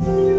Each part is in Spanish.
Thank you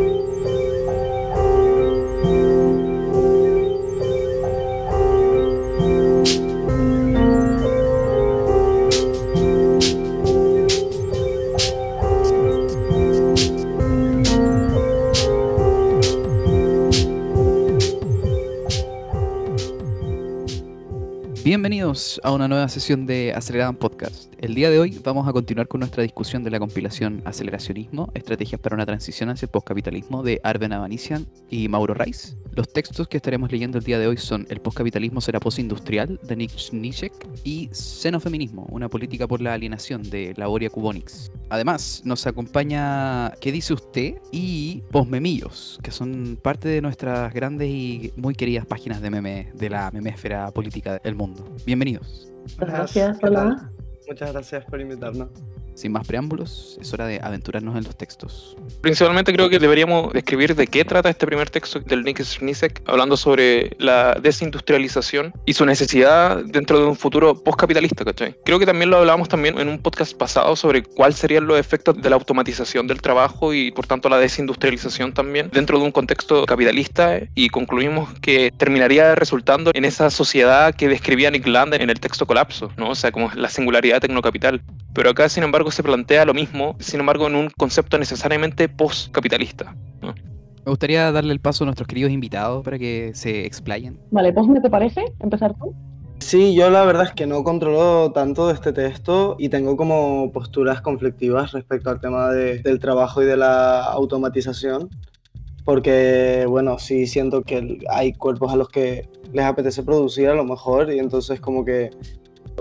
Bienvenidos a una nueva sesión de Aceleradan Podcast. El día de hoy vamos a continuar con nuestra discusión de la compilación Aceleracionismo, Estrategias para una transición hacia el postcapitalismo de Arben Avanisian y Mauro Reis. Los textos que estaremos leyendo el día de hoy son El postcapitalismo será postindustrial de Nick Schnischek y Xenofeminismo, una política por la alienación de Laboria Cubonix. Además, nos acompaña ¿Qué dice usted? y Postmemillos, que son parte de nuestras grandes y muy queridas páginas de meme de la memesfera política del mundo. Bienvenidos. Gracias, hola. Muchas gracias por invitarnos. Sin más preámbulos, es hora de aventurarnos en los textos. Principalmente creo que deberíamos describir de qué trata este primer texto del Nick Snisek, hablando sobre la desindustrialización y su necesidad dentro de un futuro postcapitalista, ¿cachai? Creo que también lo hablábamos también en un podcast pasado sobre cuáles serían los efectos de la automatización del trabajo y por tanto la desindustrialización también dentro de un contexto capitalista y concluimos que terminaría resultando en esa sociedad que describía Nick Land en el texto Colapso, ¿no? O sea, como la singularidad tecnocapital. Pero acá, sin embargo, se plantea lo mismo, sin embargo, en un concepto necesariamente post-capitalista. Me gustaría darle el paso a nuestros queridos invitados para que se explayen. Vale, pues ¿me te parece? ¿Empezar tú? Sí, yo la verdad es que no controlo tanto de este texto y tengo como posturas conflictivas respecto al tema del trabajo y de la automatización, porque bueno, sí siento que hay cuerpos a los que les apetece producir a lo mejor y entonces como que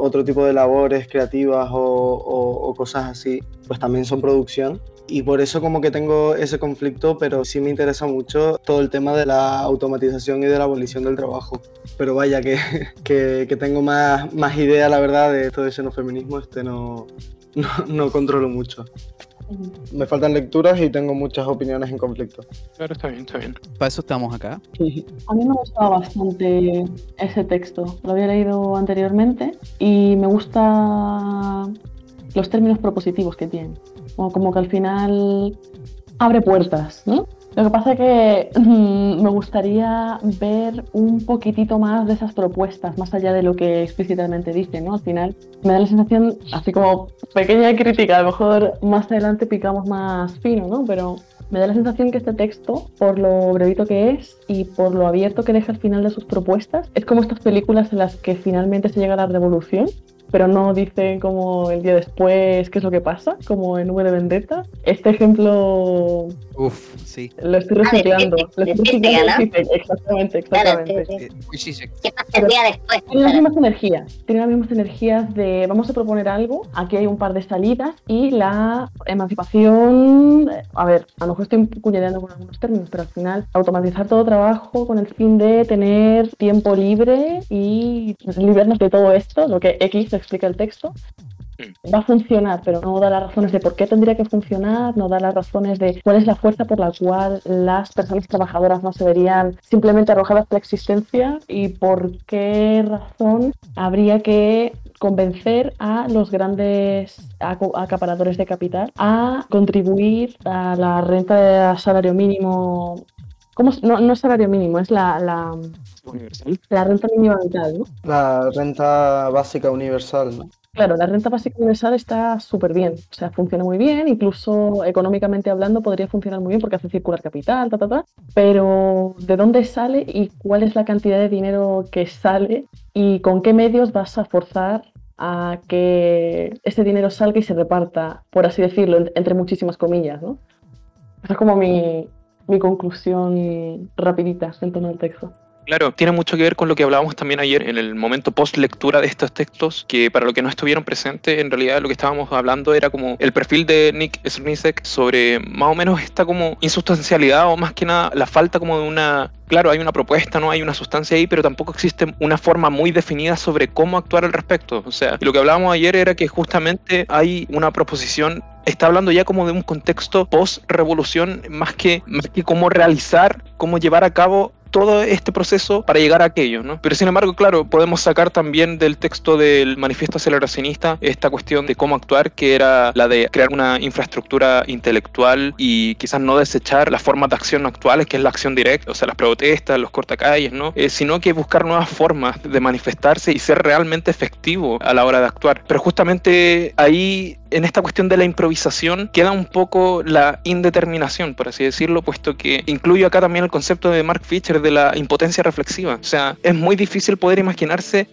otro tipo de labores creativas o, cosas así, pues también son producción. Y por eso como que tengo ese conflicto, pero sí me interesa mucho todo el tema de la automatización y de la abolición del trabajo. Pero vaya, que, que, tengo más, más idea, la verdad, de todo ese no feminismo, este no, no, no controlo mucho. Me faltan lecturas y tengo muchas opiniones en conflicto. Claro, está bien, está bien. Para eso estamos acá. A mí me gustaba bastante ese texto. Lo había leído anteriormente y me gusta los términos propositivos que tiene. Como, como que al final abre puertas, ¿no? Lo que pasa es que mm, me gustaría ver un poquitito más de esas propuestas, más allá de lo que explícitamente dice, ¿no? Al final me da la sensación, así como pequeña crítica, a lo mejor más adelante picamos más fino, ¿no? Pero me da la sensación que este texto, por lo brevito que es y por lo abierto que deja al final de sus propuestas, es como estas películas en las que finalmente se llega a la revolución pero no dicen como el día después qué es lo que pasa, como en V de Vendetta. Este ejemplo Uf, sí. Lo estoy reciclando. lo estoy reciclando. exactamente, exactamente. ¿Qué pasaría después? Tiene las mismas energías. Tiene las mismas energías de vamos a proponer algo, aquí hay un par de salidas y la emancipación. A ver, a lo mejor estoy cuñadeando con algunos términos, pero al final automatizar todo trabajo con el fin de tener tiempo libre y liberarnos de todo esto, lo que X explica el texto, va a funcionar, pero no da las razones de por qué tendría que funcionar, no da las razones de cuál es la fuerza por la cual las personas trabajadoras no se verían simplemente arrojadas por la existencia y por qué razón habría que convencer a los grandes acaparadores de capital a contribuir a la renta de salario mínimo ¿Cómo? No, no es salario mínimo, es la, la, la renta mínima vital, ¿no? La renta básica universal, ¿no? Claro, la renta básica universal está súper bien, o sea, funciona muy bien, incluso económicamente hablando podría funcionar muy bien porque hace circular capital, ta, ta, ta, pero ¿de dónde sale y cuál es la cantidad de dinero que sale y con qué medios vas a forzar a que ese dinero salga y se reparta, por así decirlo, entre muchísimas comillas, ¿no? Esa es como mi, mi conclusión rapidita en torno al texto. Claro, tiene mucho que ver con lo que hablábamos también ayer en el momento post lectura de estos textos, que para los que no estuvieron presentes, en realidad lo que estábamos hablando era como el perfil de Nick Smisek sobre más o menos esta como insustancialidad o más que nada la falta como de una claro, hay una propuesta, no hay una sustancia ahí, pero tampoco existe una forma muy definida sobre cómo actuar al respecto. O sea, lo que hablábamos ayer era que justamente hay una proposición está hablando ya como de un contexto post-revolución, más que, más que cómo realizar, cómo llevar a cabo todo este proceso para llegar a aquello, ¿no? Pero sin embargo, claro, podemos sacar también del texto del manifiesto aceleracionista esta cuestión de cómo actuar, que era la de crear una infraestructura intelectual y quizás no desechar las formas de acción actuales, que es la acción directa, o sea, las protestas, los cortacalles, ¿no? Eh, sino que buscar nuevas formas de manifestarse y ser realmente efectivo a la hora de actuar. Pero justamente ahí en esta cuestión de la improvisación queda un poco la indeterminación, por así decirlo, puesto que incluyo acá también el concepto de Mark Fisher de la impotencia reflexiva. O sea, es muy difícil poder imaginarse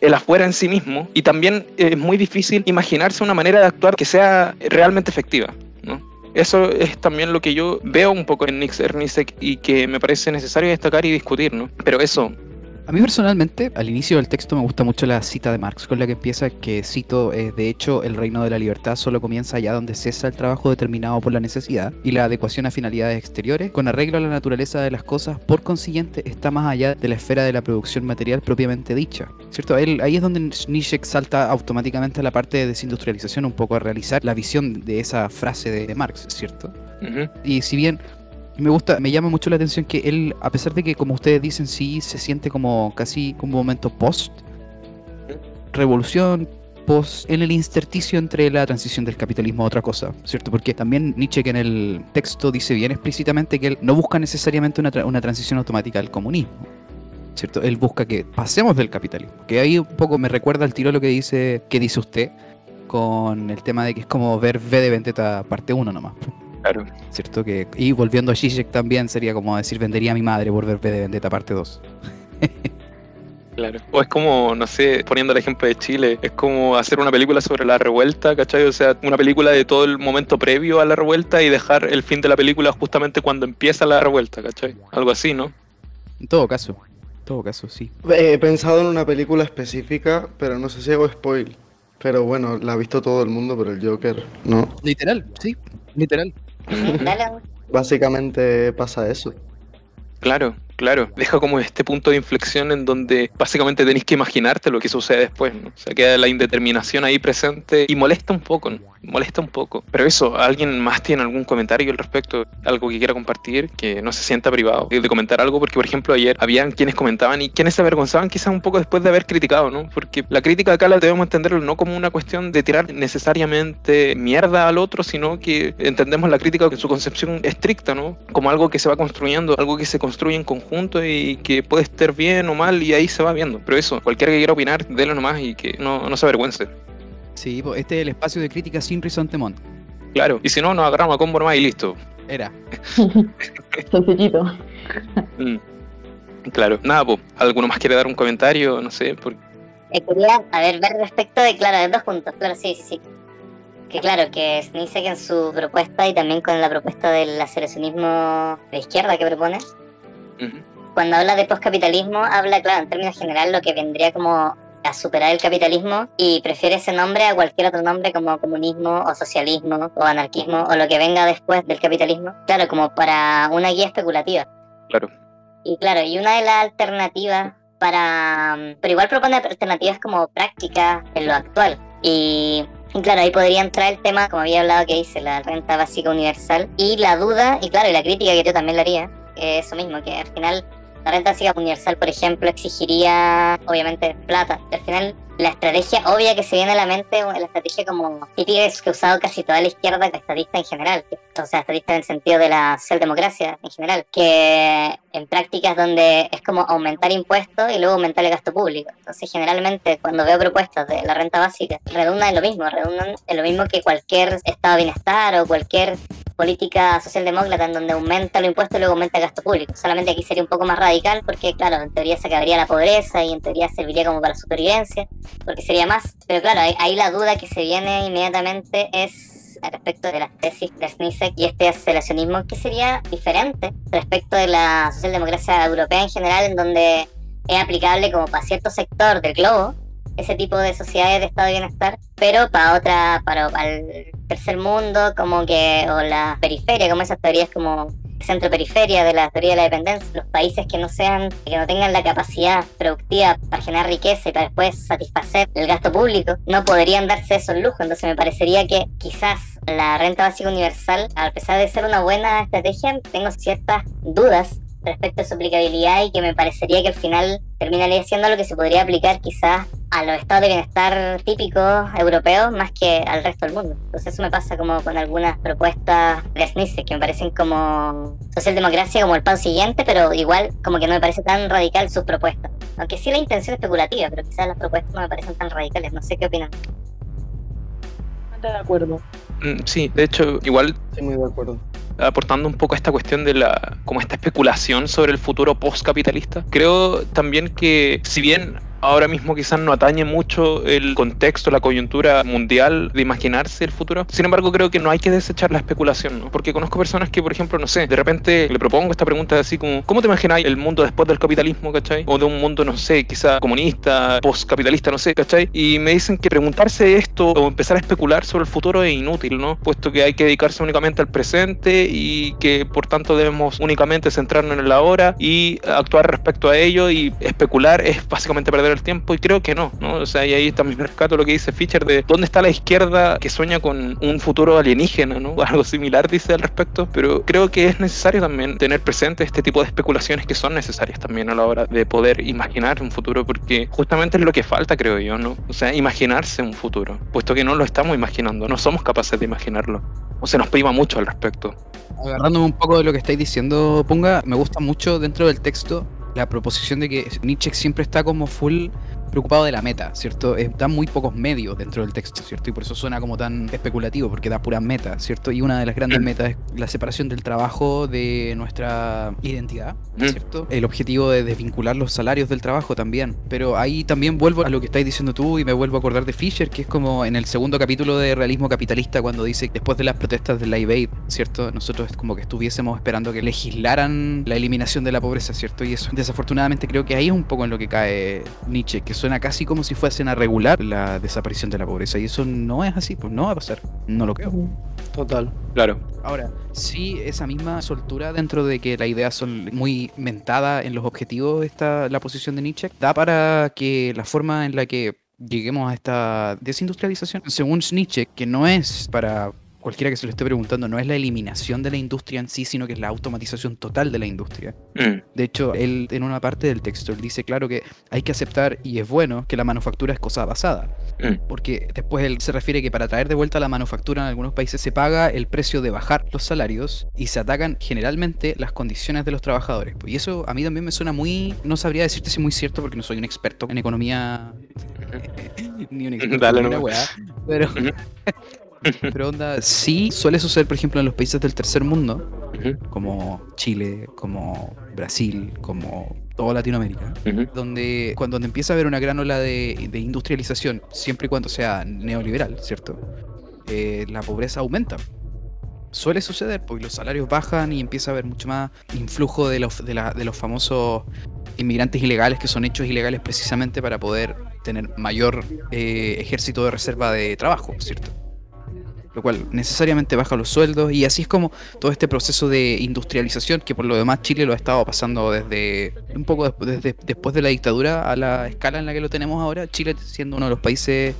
el afuera en sí mismo y también es muy difícil imaginarse una manera de actuar que sea realmente efectiva. ¿no? Eso es también lo que yo veo un poco en Nix Ernisek y que me parece necesario destacar y discutir, ¿no? Pero eso, a mí personalmente, al inicio del texto me gusta mucho la cita de Marx, con la que empieza que cito, eh, de hecho, el reino de la libertad solo comienza allá donde cesa el trabajo determinado por la necesidad y la adecuación a finalidades exteriores, con arreglo a la naturaleza de las cosas, por consiguiente, está más allá de la esfera de la producción material propiamente dicha. ¿Cierto? ahí es donde Nietzsche salta automáticamente a la parte de desindustrialización, un poco a realizar la visión de esa frase de, Marx, ¿cierto? Y si bien me gusta, me llama mucho la atención que él, a pesar de que como ustedes dicen, sí se siente como casi como un momento post revolución, post en el intersticio entre la transición del capitalismo a otra cosa, ¿cierto? Porque también Nietzsche que en el texto dice bien explícitamente que él no busca necesariamente una, una transición automática al comunismo. ¿Cierto? Él busca que pasemos del capitalismo. Que ahí un poco me recuerda al tiro lo que dice, que dice usted con el tema de que es como ver V de Vendetta parte 1 nomás. Claro. ¿Cierto? Que, y volviendo a Zizek también sería como decir vendería a mi madre por ver de Vendetta parte 2. Claro. O es como, no sé, poniendo el ejemplo de Chile, es como hacer una película sobre la revuelta, ¿cachai? O sea, una película de todo el momento previo a la revuelta y dejar el fin de la película justamente cuando empieza la revuelta, ¿cachai? Algo así, ¿no? En todo caso, en todo caso, sí. He pensado en una película específica, pero no sé si hago spoil. Pero bueno, la ha visto todo el mundo, pero el Joker, ¿no? Literal, sí, literal. Básicamente pasa eso. Claro, claro. Deja como este punto de inflexión en donde básicamente tenéis que imaginarte lo que sucede después, ¿no? O sea, queda la indeterminación ahí presente y molesta un poco, ¿no? Molesta un poco. Pero eso, ¿alguien más tiene algún comentario al respecto? ¿Algo que quiera compartir? Que no se sienta privado de comentar algo, porque por ejemplo ayer habían quienes comentaban y quienes se avergonzaban quizás un poco después de haber criticado, ¿no? Porque la crítica acá la debemos entenderlo no como una cuestión de tirar necesariamente mierda al otro, sino que entendemos la crítica en su concepción estricta, ¿no? Como algo que se va construyendo, algo que se construye en conjunto y que puede estar bien o mal y ahí se va viendo. Pero eso, cualquiera que quiera opinar, délo nomás y que no, no se avergüence. Sí, este es el espacio de crítica sin Temón. Claro, y si no, nos agarramos a combo nomás y listo. Era. Sencillito. Mm. Claro, nada, pues, ¿alguno más quiere dar un comentario? No sé. Por... Eh, quería, a ver, ver respecto de, claro, de dos puntos, claro, sí, sí, sí. Que claro, que que en su propuesta y también con la propuesta del aceleracionismo de izquierda que propone, cuando habla de poscapitalismo, habla, claro, en términos general, lo que vendría como a superar el capitalismo y prefiere ese nombre a cualquier otro nombre como comunismo o socialismo o anarquismo o lo que venga después del capitalismo, claro, como para una guía especulativa. Claro. Y claro, y una de las alternativas para... Pero igual propone alternativas como prácticas en lo actual. Y y claro, ahí podría entrar el tema, como había hablado que dice, la renta básica universal. Y la duda, y claro, y la crítica que yo también le haría, es eso mismo, que al final la renta básica universal, por ejemplo, exigiría, obviamente, plata. Al final, la estrategia obvia que se viene a la mente, la estrategia como típica que ha usado casi toda la izquierda estadista en general, o sea, estadista en el sentido de la socialdemocracia en general, que en prácticas donde es como aumentar impuestos y luego aumentar el gasto público. Entonces, generalmente, cuando veo propuestas de la renta básica, redundan en lo mismo, redundan en lo mismo que cualquier estado de bienestar o cualquier política socialdemócrata en donde aumenta los impuestos y luego aumenta el gasto público. Solamente aquí sería un poco más radical porque, claro, en teoría se acabaría la pobreza y en teoría serviría como para la supervivencia, porque sería más. Pero claro, ahí, la duda que se viene inmediatamente es respecto de las tesis de Snisek y este aceleracionismo que sería diferente respecto de la socialdemocracia europea en general, en donde es aplicable como para cierto sector del globo, ese tipo de sociedades de estado de bienestar, pero para otra, para, el tercer mundo, como que, o la periferia, como esas teorías como centro-periferia de la teoría de la dependencia, los países que no sean, que no tengan la capacidad productiva para generar riqueza y para después satisfacer el gasto público, no podrían darse eso en lujo. Entonces me parecería que quizás la renta básica universal, a pesar de ser una buena estrategia, tengo ciertas dudas respecto a su aplicabilidad y que me parecería que al final terminaría siendo lo que se podría aplicar quizás a los estados de bienestar típicos europeos más que al resto del mundo. Entonces eso me pasa como con algunas propuestas de SNICE que me parecen como socialdemocracia como el pan siguiente, pero igual como que no me parece tan radical sus propuestas. Aunque sí la intención especulativa, pero quizás las propuestas no me parecen tan radicales. No sé qué opinan. de acuerdo. Mm, Sí, de hecho, igual Estoy muy de acuerdo. aportando un poco a esta cuestión de la como esta especulación sobre el futuro postcapitalista. Creo también que si bien ahora mismo quizás no atañe mucho el contexto, la coyuntura mundial de imaginarse el futuro, sin embargo creo que no hay que desechar la especulación, ¿no? porque conozco personas que, por ejemplo, no sé, de repente le propongo esta pregunta así como, ¿cómo te imagináis el mundo después del capitalismo, cachai? O de un mundo, no sé, quizá comunista, postcapitalista, no sé, cachai? Y me dicen que preguntarse esto o empezar a especular sobre el futuro es inútil, ¿no? Puesto que hay que dedicarse únicamente al presente y que por tanto debemos únicamente centrarnos en el ahora y actuar respecto a ello y especular es básicamente perder el tiempo y creo que no, ¿no? O sea, y ahí también rescato lo que dice Fischer de dónde está la izquierda que sueña con un futuro alienígena, ¿no? Algo similar dice al respecto, pero creo que es necesario también tener presente este tipo de especulaciones que son necesarias también a la hora de poder imaginar un futuro, porque justamente es lo que falta, creo yo, ¿no? O sea, imaginarse un futuro, puesto que no lo estamos imaginando, no somos capaces de imaginarlo, o se nos priva mucho al respecto. Agarrándome un poco de lo que estáis diciendo, Ponga, me gusta mucho dentro del texto la proposición de que Nietzsche siempre está como full preocupado de la meta, ¿cierto? Eh, da muy pocos medios dentro del texto, ¿cierto? Y por eso suena como tan especulativo, porque da puras metas, ¿cierto? Y una de las grandes metas es la separación del trabajo de nuestra identidad, Mm. ¿cierto? El objetivo de desvincular los salarios del trabajo también. Pero ahí también vuelvo a lo que estáis diciendo tú y me vuelvo a acordar de Fisher, que es como en el segundo capítulo de Realismo Capitalista, cuando dice después de las protestas del Live Aid, ¿cierto? Nosotros es como que estuviésemos esperando que legislaran la eliminación de la pobreza, ¿cierto? Y eso, desafortunadamente, creo que ahí es un poco en lo que cae Nietzsche, que suena casi como si fuesen a regular la desaparición de la pobreza. Y eso no es así, pues no va a pasar. No lo creo. Total. Claro. Ahora, sí, esa misma soltura dentro de que la idea son muy mentada en los objetivos, esta, la posición de Nietzsche, da para que la forma en la que lleguemos a esta desindustrialización, según Nietzsche, que no es para cualquiera que se lo esté preguntando, no es la eliminación de la industria en sí, sino que es la automatización total de la industria. Mm, De hecho, él en una parte del texto él dice claro que hay que aceptar y es bueno que la manufactura es cosa basada. mm, Porque después él se refiere que para traer de vuelta la manufactura en algunos países se paga el precio de bajar los salarios y se atacan generalmente las condiciones de los trabajadores. Y eso a mí también me suena muy, no sabría decirte si muy cierto porque no soy un experto en economía ni un experto Dale en una weá, pero pero onda, sí suele suceder por ejemplo en los países del tercer mundo, como Chile, como Brasil, como toda Latinoamérica donde cuando empieza a haber una gran ola de, de industrialización, siempre y cuando sea neoliberal, ¿cierto? Eh, la pobreza aumenta. Suele suceder, porque los salarios bajan y empieza a haber mucho más influjo de los, de, la- de los famosos inmigrantes ilegales que son hechos ilegales precisamente para poder tener mayor eh, ejército de reserva de trabajo, ¿cierto? Lo cual necesariamente baja los sueldos y así es como todo este proceso de industrialización que por lo demás Chile lo ha estado pasando desde un poco despu- desde, después de la dictadura a la escala en la que lo tenemos ahora, Chile siendo uno de los países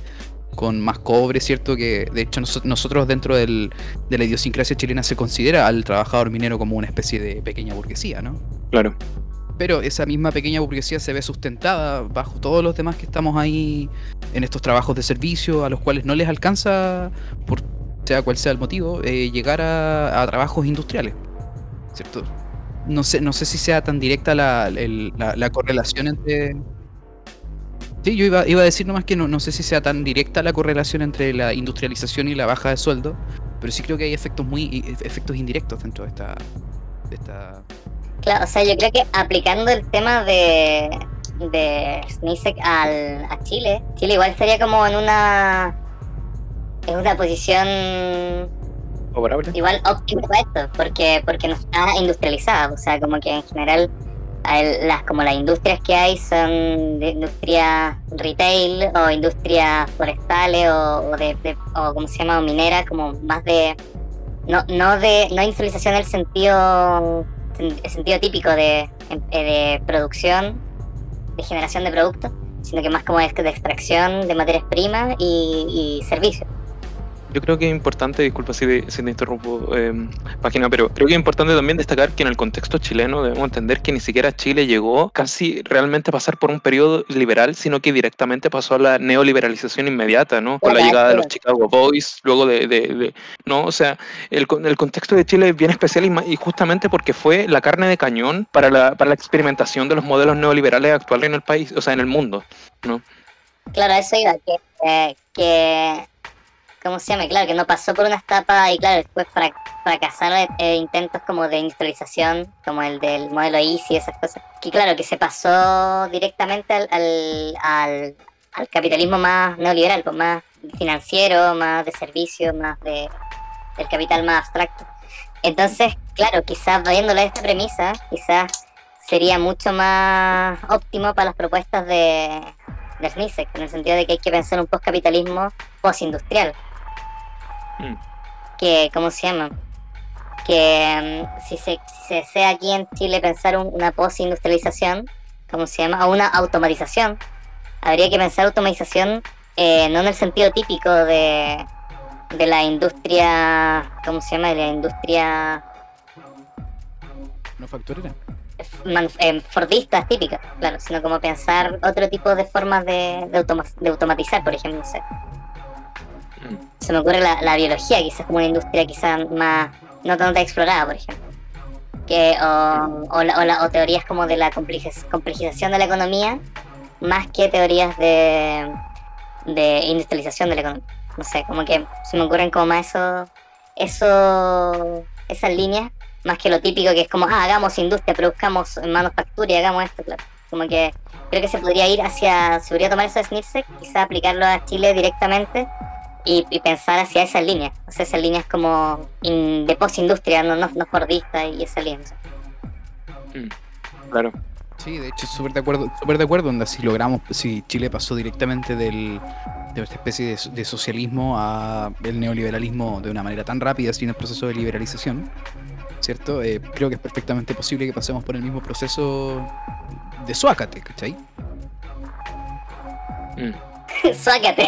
con más cobre, ¿cierto? Que de hecho noso- nosotros dentro del- de la idiosincrasia chilena se considera al trabajador minero como una especie de pequeña burguesía, ¿no? Claro. Pero esa misma pequeña burguesía se ve sustentada bajo todos los demás que estamos ahí en estos trabajos de servicio a los cuales no les alcanza, por sea cual sea el motivo, eh, llegar a, trabajos industriales. ¿Cierto? No sé, no sé si sea tan directa la, la- la correlación entre... Sí, yo iba, iba a decir nomás que no, no sé si sea tan directa la correlación entre la industrialización y la baja de sueldo, pero sí creo que hay efectos muy efectos indirectos dentro de esta, Claro, o sea, yo creo que aplicando el tema de, de Snisek al, a Chile, Chile igual estaría como en una en una posición igual óptima para esto, porque, porque no está industrializada, o sea, como que en general las como las industrias que hay son de industria retail o industrias forestales o, o de, de- o como se llama o minera, como más de no, no de no industrialización en el sentido el sentido típico de, de producción, de generación de productos, sino que más como es que de extracción de materias primas y, y servicios. Yo creo que es importante, disculpa si, te, si te interrumpo, eh, página, pero creo que es importante también destacar que en el contexto chileno debemos entender que ni siquiera Chile llegó casi realmente a pasar por un periodo liberal, sino que directamente pasó a la neoliberalización inmediata, ¿no? Con la llegada de los Chicago Boys, luego de, de, ¿no? O sea, el, el, contexto de Chile es bien especial y, y, justamente porque fue la carne de cañón para la, para la experimentación de los modelos neoliberales actuales en el país, o sea, en el mundo, ¿no? Claro, eso iba, que, eh, que ¿cómo se llama? Claro, que no pasó por una etapa y claro, después fracasaron eh, intentos como de industrialización, como el del modelo Easy esas cosas. Que claro, que se pasó directamente al, al, al, capitalismo más neoliberal, pues más financiero, más de servicio, más de del capital más abstracto. Entonces, claro, quizás viéndole esta premisa, quizás sería mucho más óptimo para las propuestas de, de SNISEC, en el sentido de que hay que pensar un postcapitalismo postindustrial. Mm. Que, ¿cómo se llama? Que mm, si, se, si desea aquí en Chile pensar una postindustrialización, ¿cómo se llama? O una automatización, habría que pensar automatización eh, no en el sentido típico de, de la industria, ¿cómo se llama? De la industria... Manufacturera. Eh, fordistas típicas, claro, sino como pensar otro tipo de formas de, de, automatizar, por ejemplo, no sé. Se me ocurre la, biología, quizás como una industria quizás más, no tanto explorada, por ejemplo. Que, o, o, la, o, teorías como de la complejización de la economía, más que teorías de, de industrialización de la economía. No sé, como que se me ocurren como más eso, eso esas líneas más que lo típico que es como, ah, hagamos industria, produzcamos manufactura y hagamos esto, claro. Como que creo que se podría ir hacia, se podría tomar eso de SNIRSEC, quizá aplicarlo a Chile directamente y, pensar hacia esas líneas, o sea, esas líneas como de post-industria, no, no, no fordista y esa línea. Mm, claro. Sí, de hecho, súper de acuerdo, súper de acuerdo, onda, si logramos, si Chile pasó directamente del, de esta especie de, de socialismo a el neoliberalismo de una manera tan rápida sin el proceso de liberalización, ¿cierto? Eh, creo que es perfectamente posible que pasemos por el mismo proceso de Suácate, ¿cachai? Mm. Suácate.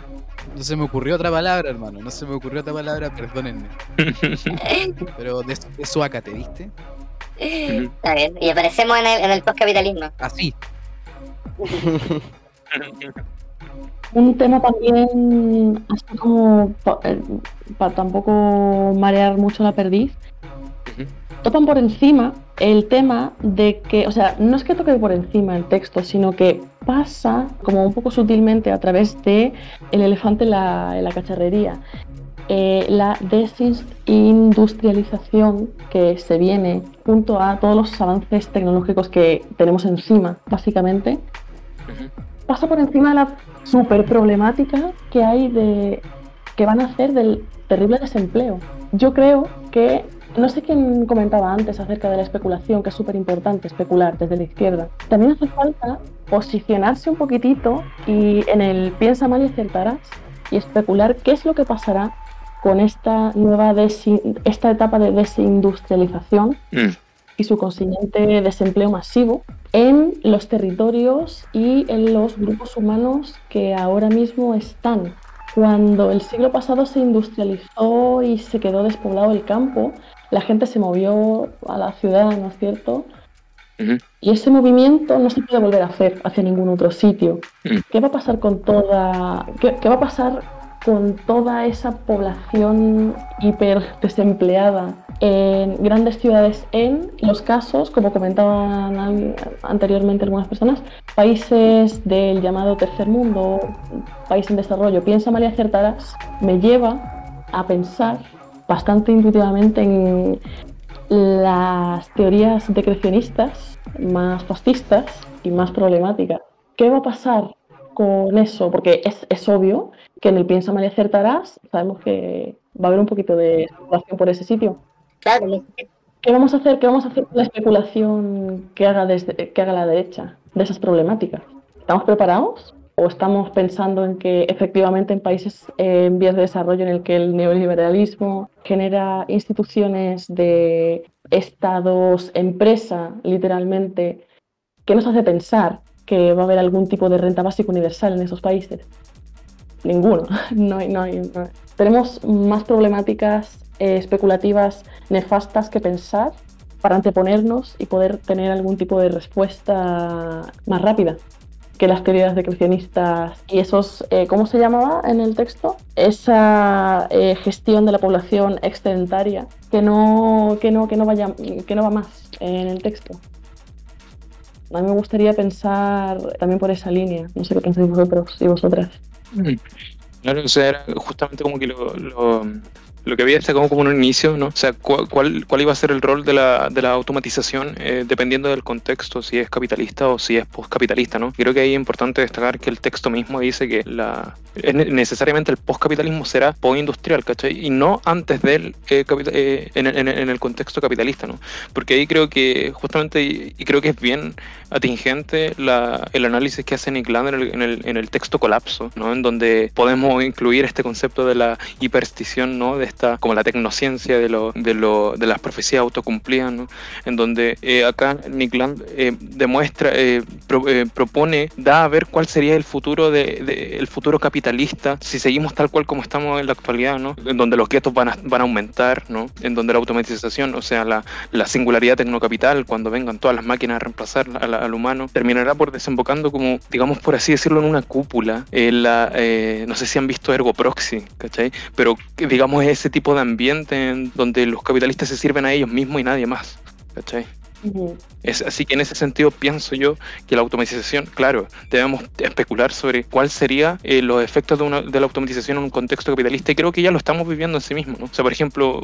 No se me ocurrió otra palabra, hermano. No se me ocurrió otra palabra, perdónenme. Pero de, de Suácate, ¿viste? Está bien. Y aparecemos en el, en el postcapitalismo. Así. Un tema también, así como eh, para tampoco marear mucho la perdiz, topan por encima el tema de que, o sea, no es que toque por encima el texto, sino que pasa como un poco sutilmente a través de el elefante en la, cacharrería. Eh, la desindustrialización que se viene junto a todos los avances tecnológicos que tenemos encima, básicamente, pasa por encima de la super problemática que hay de que van a hacer del terrible desempleo. Yo creo que no sé quién comentaba antes acerca de la especulación, que es súper importante especular desde la izquierda. También hace falta posicionarse un poquitito y en el piensa mal y acertarás y especular qué es lo que pasará con esta nueva esta etapa de desindustrialización mm. y su consiguiente desempleo masivo en los territorios y en los grupos humanos que ahora mismo están. Cuando el siglo pasado se industrializó y se quedó despoblado el campo, la gente se movió a la ciudad, ¿no es cierto? Y ese movimiento no se puede volver a hacer hacia ningún otro sitio. Mm. ¿Qué va a pasar con toda, qué, va a pasar con toda esa población hiper desempleada en grandes ciudades en los casos, como comentaban anteriormente algunas personas, países del llamado tercer mundo, país en desarrollo? Piensa mal y acertarás, me lleva a pensar bastante intuitivamente en las teorías decrecionistas más fascistas y más problemáticas. ¿Qué va a pasar con eso? Porque es, es obvio que en el Piensa María acertarás, sabemos que va a haber un poquito de especulación por ese sitio. Claro. ¿Qué vamos a hacer? ¿Qué vamos a hacer con la especulación que haga, desde, que haga la derecha de esas problemáticas? ¿Estamos preparados? O estamos pensando en que efectivamente en países en vías de desarrollo en el que el neoliberalismo genera instituciones de estados, empresa, literalmente, que nos hace pensar que va a haber algún tipo de renta básica universal en esos países. Ninguno. No hay, no hay, tenemos más problemáticas eh, especulativas nefastas que pensar para anteponernos y poder tener algún tipo de respuesta más rápida que las teorías decrecionistas y esos, eh, ¿cómo se llamaba en el texto? Esa eh, gestión de la población excedentaria que no, que no, que no vaya, que no va más en el texto. A mí me gustaría pensar también por esa línea. No sé qué pensáis vosotros y vosotras. Mm. Claro, o sea, era justamente como que lo, lo que había destacado como un inicio, ¿no? O sea, cuál, cuál iba a ser el rol de la, de la automatización eh, dependiendo del contexto, si es capitalista o si es postcapitalista, ¿no? Creo que ahí es importante destacar que el texto mismo dice que la, necesariamente el postcapitalismo será postindustrial, ¿cachai? Y no antes del eh, eh, en, en, en, el contexto capitalista, ¿no? Porque ahí creo que justamente, y, creo que es bien atingente la, el análisis que hace Nick Land en el, en el, texto Colapso, ¿no? En donde podemos incluir este concepto de la hiperstición, ¿no? De como la tecnociencia de, lo, de, lo, de las profecías autocumplidas, ¿no? en donde eh, acá Nick Land eh, demuestra, eh, propone, da a ver cuál sería el futuro, de, el futuro capitalista si seguimos tal cual como estamos en la actualidad, ¿no? en donde los guetos van a, van a aumentar, ¿no? en donde la automatización, o sea, la, la singularidad tecnocapital, cuando vengan todas las máquinas a reemplazar al, humano, terminará por desembocando como, digamos por así decirlo, en una cúpula. la, no sé si han visto Ergo Proxy, ¿cachai? Pero digamos es ese tipo de ambiente en donde los capitalistas se sirven a ellos mismos y nadie más. ¿Cachai? Es, así que en ese sentido pienso yo que la automatización, claro, debemos especular sobre cuál sería eh, los efectos de, una, de, la automatización en un contexto capitalista y creo que ya lo estamos viviendo en sí mismo. ¿no? O sea, por ejemplo,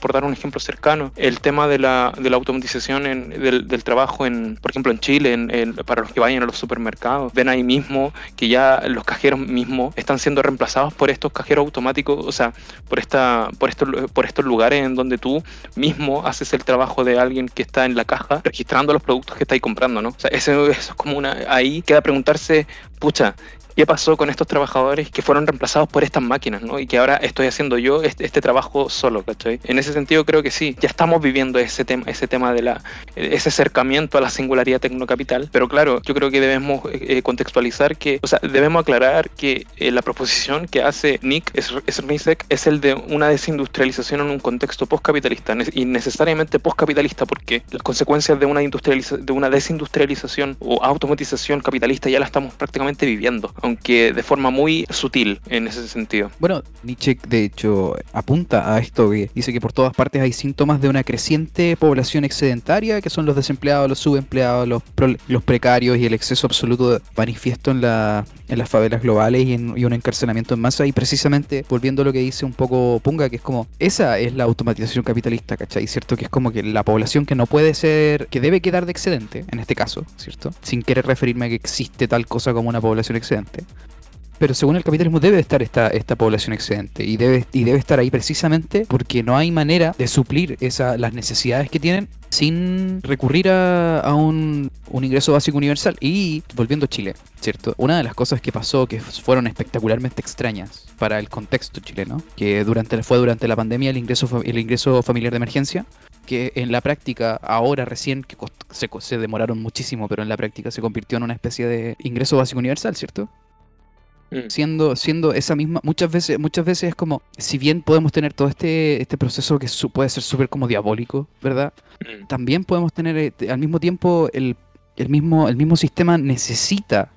por dar un ejemplo cercano, el tema de la, de la automatización en, del, del, trabajo, en, por ejemplo, en Chile, en, para los que vayan a los supermercados, ven ahí mismo que ya los cajeros mismos están siendo reemplazados por estos cajeros automáticos, o sea, por, esta, por, estos, por estos lugares en donde tú mismo haces el trabajo de alguien que está en la caja registrando los productos que estáis comprando, ¿no? O sea, eso, eso es como una... Ahí queda preguntarse, pucha, qué pasó con estos trabajadores que fueron reemplazados por estas máquinas, ¿no? Y que ahora estoy haciendo yo este, este, trabajo solo, ¿cachai? En ese sentido creo que sí, ya estamos viviendo ese tema, ese tema de la, ese acercamiento a la singularidad tecnocapital, pero claro, yo creo que debemos eh, contextualizar que, o sea, debemos aclarar que eh, la proposición que hace Nick Srnicek es el de una desindustrialización en un contexto postcapitalista y necesariamente postcapitalista porque las consecuencias de una, de una desindustrialización o automatización capitalista ya la estamos prácticamente viviendo aunque de forma muy sutil en ese sentido. Bueno, Nietzsche de hecho apunta a esto que dice que por todas partes hay síntomas de una creciente población excedentaria, que son los desempleados, los subempleados, los, los precarios y el exceso absoluto manifiesto en, la, en las favelas globales y, en, un encarcelamiento en masa. Y precisamente volviendo a lo que dice un poco Punga, que es como, esa es la automatización capitalista, ¿cachai? ¿Cierto? Que es como que la población que no puede ser, que debe quedar de excedente, en este caso, ¿cierto? Sin querer referirme a que existe tal cosa como una población excedente pero según el capitalismo debe estar esta, esta población excedente y debe, y debe estar ahí precisamente porque no hay manera de suplir esa, las necesidades que tienen sin recurrir a, un, ingreso básico universal. Y volviendo a Chile, ¿cierto? Una de las cosas que pasó que fueron espectacularmente extrañas para el contexto chileno, que durante, fue durante la pandemia el ingreso, el ingreso familiar de emergencia, que en la práctica, ahora recién, se, se demoraron muchísimo, pero en la práctica se convirtió en una especie de ingreso básico universal, ¿cierto? Mm. Siendo, siendo esa misma, muchas veces, muchas veces es como, si bien podemos tener todo este, este proceso que puede ser súper como diabólico, ¿verdad? Mm. También podemos tener eh, al mismo tiempo el, el, mismo, el mismo sistema necesita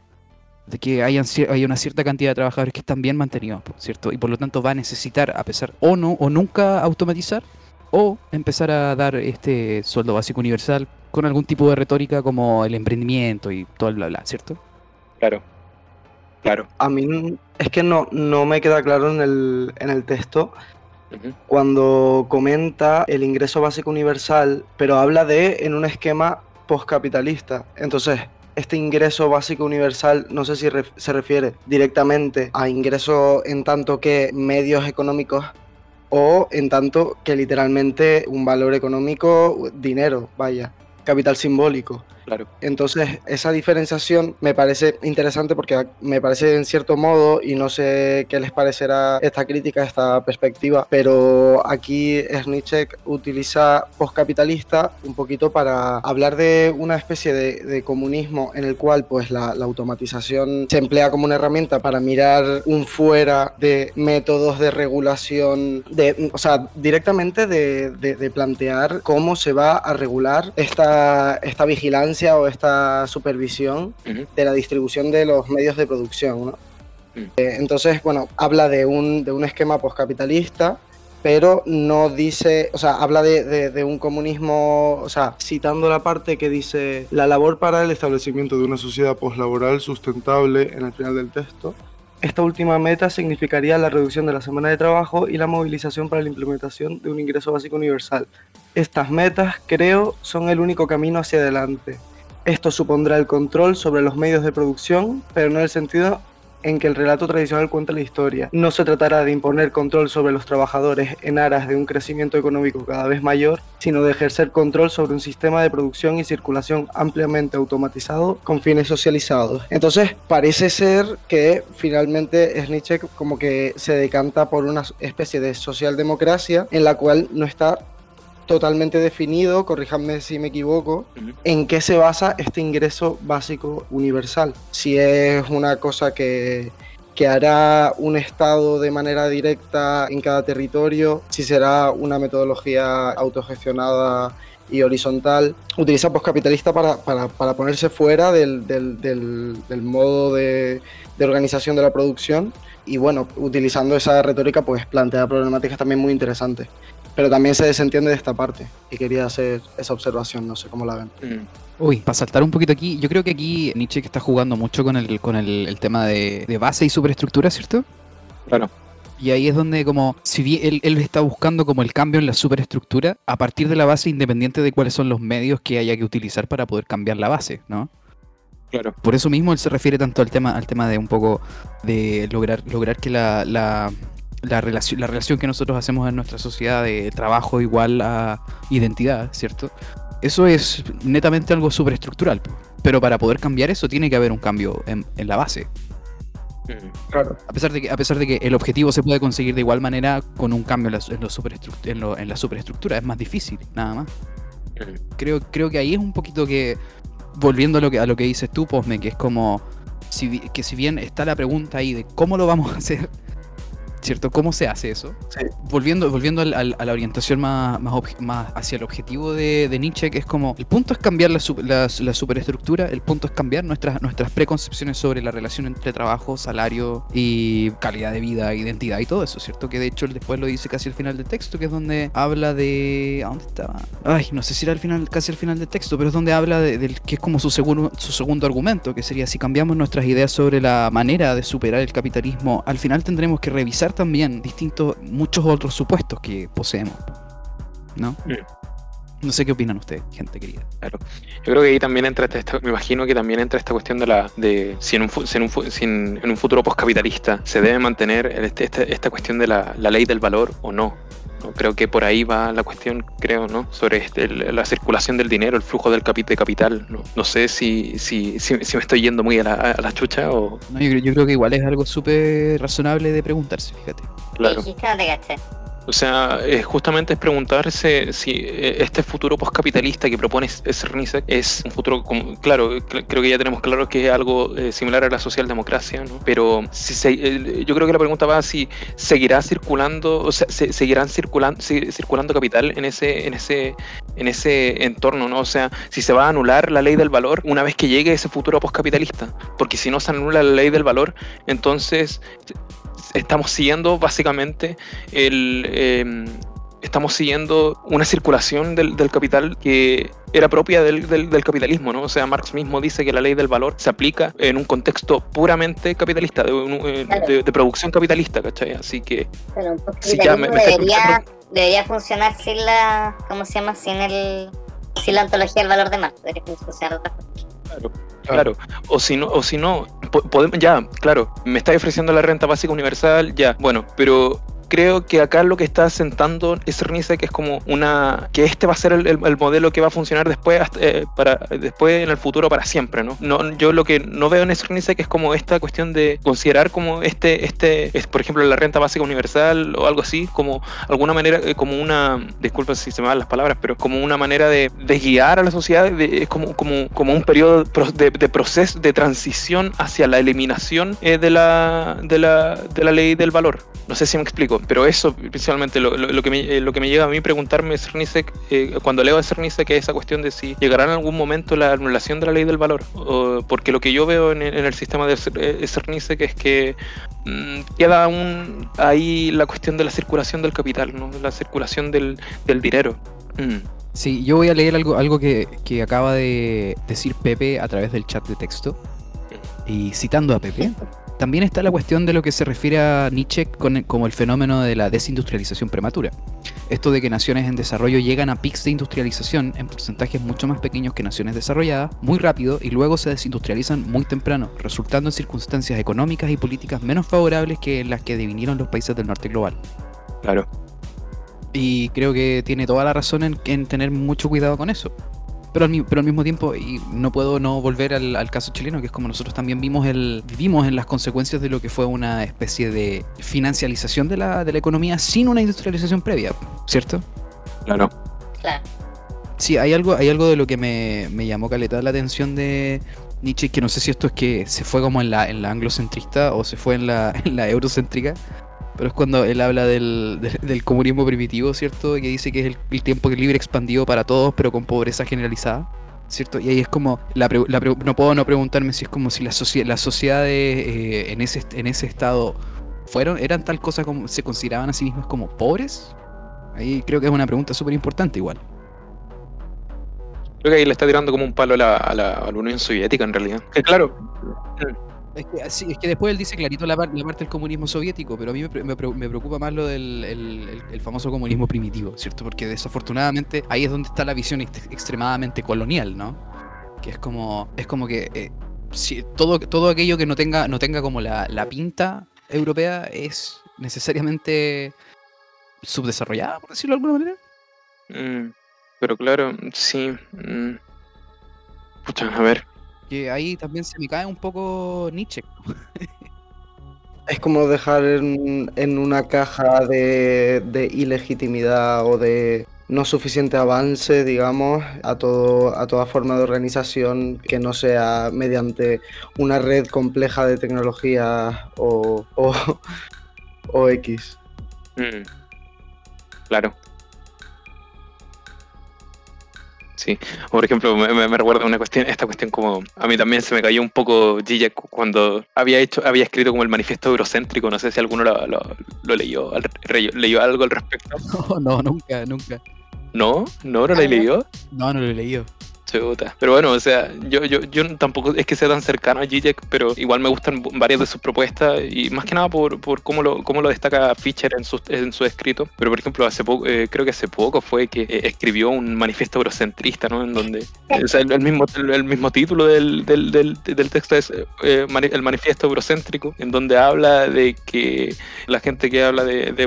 de que haya una cierta cantidad de trabajadores que están bien mantenidos, ¿cierto? Y por lo tanto va a necesitar, a pesar o no, o nunca automatizar, o empezar a dar este sueldo básico universal con algún tipo de retórica como el emprendimiento y todo el bla bla, ¿cierto? Claro. Claro. A mí es que no, no me queda claro en el, en el texto cuando comenta el ingreso básico universal, pero habla de en un esquema postcapitalista. Entonces, este ingreso básico universal no sé si se refiere directamente a ingreso en tanto que medios económicos o en tanto que literalmente un valor económico, dinero, vaya, capital simbólico. Claro. Entonces, esa diferenciación me parece interesante porque me parece en cierto modo, y no sé qué les parecerá esta crítica, esta perspectiva, pero aquí Snichek utiliza postcapitalista un poquito para hablar de una especie de, de comunismo en el cual pues la, la, automatización se emplea como una herramienta para mirar un fuera de métodos de regulación, de, o sea, directamente de, de, de plantear cómo se va a regular esta, esta vigilancia o esta supervisión uh -huh. de la distribución de los medios de producción. ¿no? Uh -huh. eh, entonces, bueno, habla de un, de un esquema postcapitalista, pero no dice, o sea, habla de, de, de, un comunismo, o sea, citando la parte que dice la labor para el establecimiento de una sociedad poslaboral sustentable en el final del texto. Esta última meta significaría la reducción de la semana de trabajo y la movilización para la implementación de un ingreso básico universal. Estas metas, creo, son el único camino hacia adelante. Esto supondrá el control sobre los medios de producción, pero no en el sentido en que el relato tradicional cuenta la historia. No se tratará de imponer control sobre los trabajadores en aras de un crecimiento económico cada vez mayor, sino de ejercer control sobre un sistema de producción y circulación ampliamente automatizado con fines socializados. Entonces, parece ser que finalmente Nietzsche como que se decanta por una especie de socialdemocracia en la cual no está totalmente definido, corríjanme si me equivoco, uh -huh. en qué se basa este ingreso básico universal. Si es una cosa que, que hará un Estado de manera directa en cada territorio, si será una metodología autogestionada y horizontal, utiliza postcapitalista para, para, para ponerse fuera del, del, del, del modo de, de organización de la producción y bueno, utilizando esa retórica pues plantea problemáticas también muy interesantes pero también se desentiende de esta parte y quería hacer esa observación, no sé cómo la ven. Mm. Uy, para saltar un poquito aquí, yo creo que aquí Nietzsche está jugando mucho con el, con el, el tema de, de, base y superestructura, ¿cierto? Claro. Y ahí es donde como, si bien él, él, está buscando como el cambio en la superestructura a partir de la base independiente de cuáles son los medios que haya que utilizar para poder cambiar la base, ¿no? Claro. Por eso mismo él se refiere tanto al tema, al tema de un poco de lograr, lograr que la, la la relación, la relación que nosotros hacemos en nuestra sociedad de trabajo igual a identidad, ¿cierto? Eso es netamente algo superestructural, pero para poder cambiar eso tiene que haber un cambio en, en la base. Claro. A pesar, de que, a pesar de que el objetivo se puede conseguir de igual manera con un cambio en la, en lo en, lo, en la superestructura, es más difícil, nada más. Creo, creo que ahí es un poquito que, volviendo a lo que, a lo que dices tú, Posme, que es como, si, que si bien está la pregunta ahí de cómo lo vamos a hacer, ¿cierto? ¿Cómo se hace eso? Sí. Volviendo, volviendo al, al, a la orientación más, más, más, hacia el objetivo de, de, Nietzsche, que es como, el punto es cambiar la, la, la, superestructura, el punto es cambiar nuestras, nuestras preconcepciones sobre la relación entre trabajo, salario y calidad de vida, identidad y todo eso, ¿cierto? Que de hecho después lo dice casi al final del texto, que es donde habla de... ¿A dónde estaba? Ay, no sé si era al final, casi al final del texto, pero es donde habla de, de que es como su segundo, su segundo argumento, que sería si cambiamos nuestras ideas sobre la manera de superar el capitalismo, al final tendremos que revisar también distintos, muchos otros supuestos que poseemos. ¿No? Mm. No sé qué opinan ustedes, gente querida. Claro. Yo creo que ahí también entra, esta, me imagino que también entra esta cuestión de la de si en un, si en un, si en un futuro postcapitalista se debe mantener este, esta, esta cuestión de la, la, ley del valor o no. ¿no? Creo que por ahí va la cuestión, creo, ¿no? Sobre este, la circulación del dinero, el flujo del capi de capital. No, no sé si, si, si, si, me estoy yendo muy a la, a la chucha o... No, yo, yo, creo que igual es algo súper razonable de preguntarse, fíjate. Claro. Sí, no te caché. O sea, eh, justamente es preguntarse si eh, este futuro postcapitalista que propone Cernisek es un futuro, claro, cl creo que ya tenemos claro que es algo eh, similar a la socialdemocracia, ¿no? Pero si se, yo creo que la pregunta va si seguirá circulando, o sea, se, seguirán circulando, circulando capital en ese, en ese, en ese entorno, ¿no? O sea, si se va a anular la ley del valor una vez que llegue ese futuro postcapitalista, porque si no se anula la ley del valor, entonces estamos siguiendo básicamente el... Eh, estamos siguiendo una circulación del, del capital que era propia del, del, del, capitalismo, ¿no? O sea, Marx mismo dice que la ley del valor se aplica en un contexto puramente capitalista, de, claro. de, de producción capitalista, ¿cachai? Así que... Claro, sí, ya me, me debería, debería funcionar sin la... ¿Cómo se llama? Sin el... Sin la ontología del valor de Marx, debería funcionar de otra forma. Claro, claro. O si no, o si no, podemos, ya, claro, me está ofreciendo la renta básica universal, ya, bueno, pero creo que acá lo que está sentando Cernice que es como una que este va a ser el, el- el modelo que va a funcionar después eh, para después en el futuro para siempre, ¿no? no yo lo que no veo en Cernice que es como esta cuestión de considerar como este este es, por ejemplo la renta básica universal o algo así como alguna manera eh, como una disculpen si se me van las palabras pero como una manera de, guiar a la sociedad de- es como como como un periodo de, de proceso de transición hacia la eliminación eh, de la de la de la ley del valor no sé si me explico, pero eso principalmente lo, lo- lo que, me, eh, lo que me llega a mí preguntarme Cernisek, eh, cuando leo a Cernisek es esa cuestión de si llegará en algún momento la anulación de la ley del valor. O- porque lo que yo veo en, el- en el sistema de eh, Cernisek es que mm, queda aún ahí la cuestión de la circulación del capital, ¿no? la circulación del, del dinero. Mm. Sí, yo voy a leer algo, algo que, que acaba de decir Pepe a través del chat de texto. Y citando a Pepe, también está la cuestión de lo que se refiere a Nietzsche con el- como el fenómeno de la desindustrialización prematura. Esto de que naciones en desarrollo llegan a pics de industrialización en porcentajes mucho más pequeños que naciones desarrolladas, muy rápido, y luego se desindustrializan muy temprano, resultando en circunstancias económicas y políticas menos favorables que las que devinieron los países del norte global. Claro. Y creo que tiene toda la razón en, en tener mucho cuidado con eso. Pero al, mi- pero al mismo tiempo, y no puedo no volver al, al caso chileno, que es como nosotros también vimos el, vivimos en las consecuencias de lo que fue una especie de financialización de la, de la economía sin una industrialización previa, ¿cierto? Claro. Claro. Sí, hay algo, hay algo de lo que me, me llamó caleta la atención de Nietzsche, que no sé si esto es que se fue como en la, en la anglocentrista o se fue en la, en la eurocéntrica, pero es cuando él habla del, del, del comunismo primitivo, ¿cierto? Que dice que es el, el tiempo libre expandido para todos, pero con pobreza generalizada. ¿Cierto? Y ahí es como, la pre- la pre- no puedo no preguntarme si es como si las socie- las sociedades eh, en, ese, en ese estado fueron, eran tal cosa como, se consideraban a sí mismas como pobres. Ahí creo que es una pregunta súper importante igual. Creo que ahí le está tirando como un palo a la, a la, a la Unión Soviética en realidad. Que claro, Es que, sí, es que después él dice clarito la, la parte del comunismo soviético, pero a mí me, pre- me pre- me preocupa más lo del el, famoso comunismo primitivo, ¿cierto? Porque desafortunadamente ahí es donde está la visión ex- extremadamente colonial, ¿no? Que es como, es como que eh, si- todo, todo aquello que no tenga, no tenga como la, la pinta europea es necesariamente subdesarrollada, por decirlo de alguna manera. Mm, pero claro, sí. mm. A ver. Que ahí también se me cae un poco Nietzsche. Es como dejar en, en una caja de, de ilegitimidad o de no suficiente avance, digamos, a, todo, a toda forma de organización que no sea mediante una red compleja de tecnología o, o, o X. Mm. Claro. Sí, por ejemplo, me, recuerda una cuestión, esta cuestión como a mí también se me cayó un poco Zizek cuando había hecho, había escrito como el manifiesto eurocéntrico, no sé si alguno lo, lo- lo leyó, al- re- leyó algo al respecto. No, no, nunca, nunca. No, no, no lo leyó. No, no lo he leído. Pero bueno, o sea, yo, yo, yo tampoco es que sea tan cercano a Zizek, pero igual me gustan varias de sus propuestas y más que nada por, por cómo, lo, cómo lo destaca Fischer en su, en su escrito. Pero por ejemplo, hace poco, eh, creo que hace poco fue que eh, escribió un manifiesto eurocentrista, ¿no? En donde o sea, el, mismo, el, mismo título del, del, del, texto es eh, el manifiesto eurocéntrico, en donde habla de que la gente que habla de, de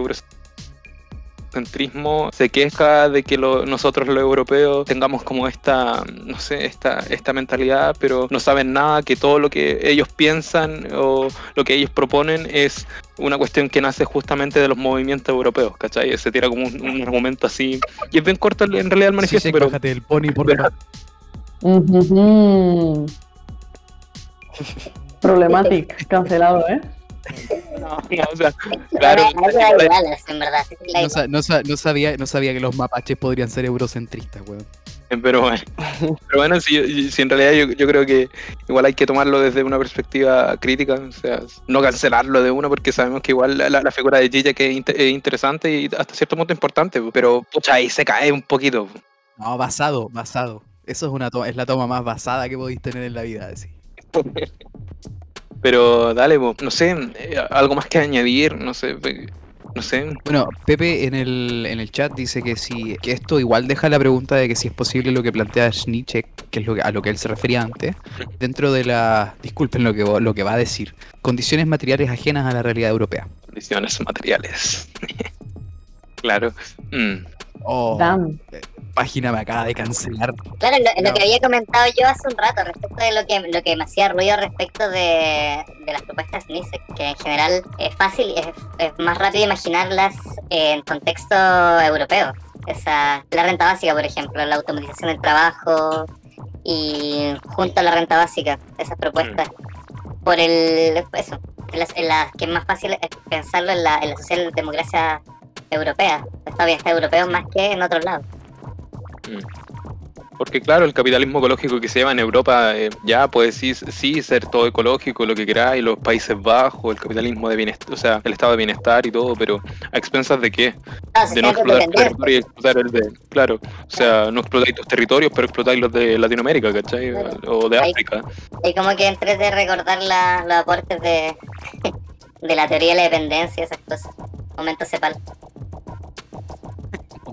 se queja de que lo- nosotros los europeos tengamos como esta, no sé, esta, esta mentalidad, pero no saben nada, que todo lo que ellos piensan o lo que ellos proponen es una cuestión que nace justamente de los movimientos europeos, ¿cachai? Se tira como un, un argumento así, y es bien corto en realidad el manifiesto, pero del pony, por pero- Ujujú. Problematic, cancelado, ¿eh? no, o sea, claro, No, sa- no sa- no sabía, no sabía que los mapaches podrían ser eurocentristas, weón. Pero bueno, pero bueno si, si en realidad yo, yo creo que igual hay que tomarlo desde una perspectiva crítica, o sea, no cancelarlo de uno porque sabemos que igual la, la figura de Gilla que es interesante y hasta cierto punto importante, pero pucha, ahí se cae un poquito. No, basado, basado. Eso es una toma, es la toma más basada que podéis tener en la vida, así. Pero dale, po, no sé, eh, algo más que añadir, no sé, no sé. Bueno, Pepe en el, en el chat dice que si que esto igual deja la pregunta de que si es posible lo que plantea Nietzsche, que es lo que, a lo que él se refería antes, dentro de la, disculpen lo que, lo que va a decir, condiciones materiales ajenas a la realidad europea. Condiciones materiales. claro. Mm. Oh, Damn. página me acaba de cancelar. Claro, lo, lo No. que había comentado yo hace un rato respecto de lo que, lo que me hacía ruido respecto de, de las propuestas NICE, que en general es fácil, es, es más rápido imaginarlas en contexto europeo. Esa, la renta básica, por ejemplo, la automatización del trabajo y junto a la renta básica, esas propuestas. Por el, eso, en las, en las que es más fácil pensarlo en la, en la socialdemocracia europea, bien, está europeo más que en otros lados. Porque claro, el capitalismo ecológico que se lleva en Europa eh, ya puede sí, sí ser todo ecológico, lo que queráis, los Países Bajos, el capitalismo de bienestar, o sea, el estado de bienestar y todo, pero a expensas de qué? Ah, De no explotar tu territorio y explotar el de... Claro, o sea, no explotáis tus territorios, pero explotáis los de Latinoamérica, ¿cachai? Claro. O de África. Y como que entre de recordar la- los aportes de, de la teoría de la dependencia esas cosas. Momento cepal.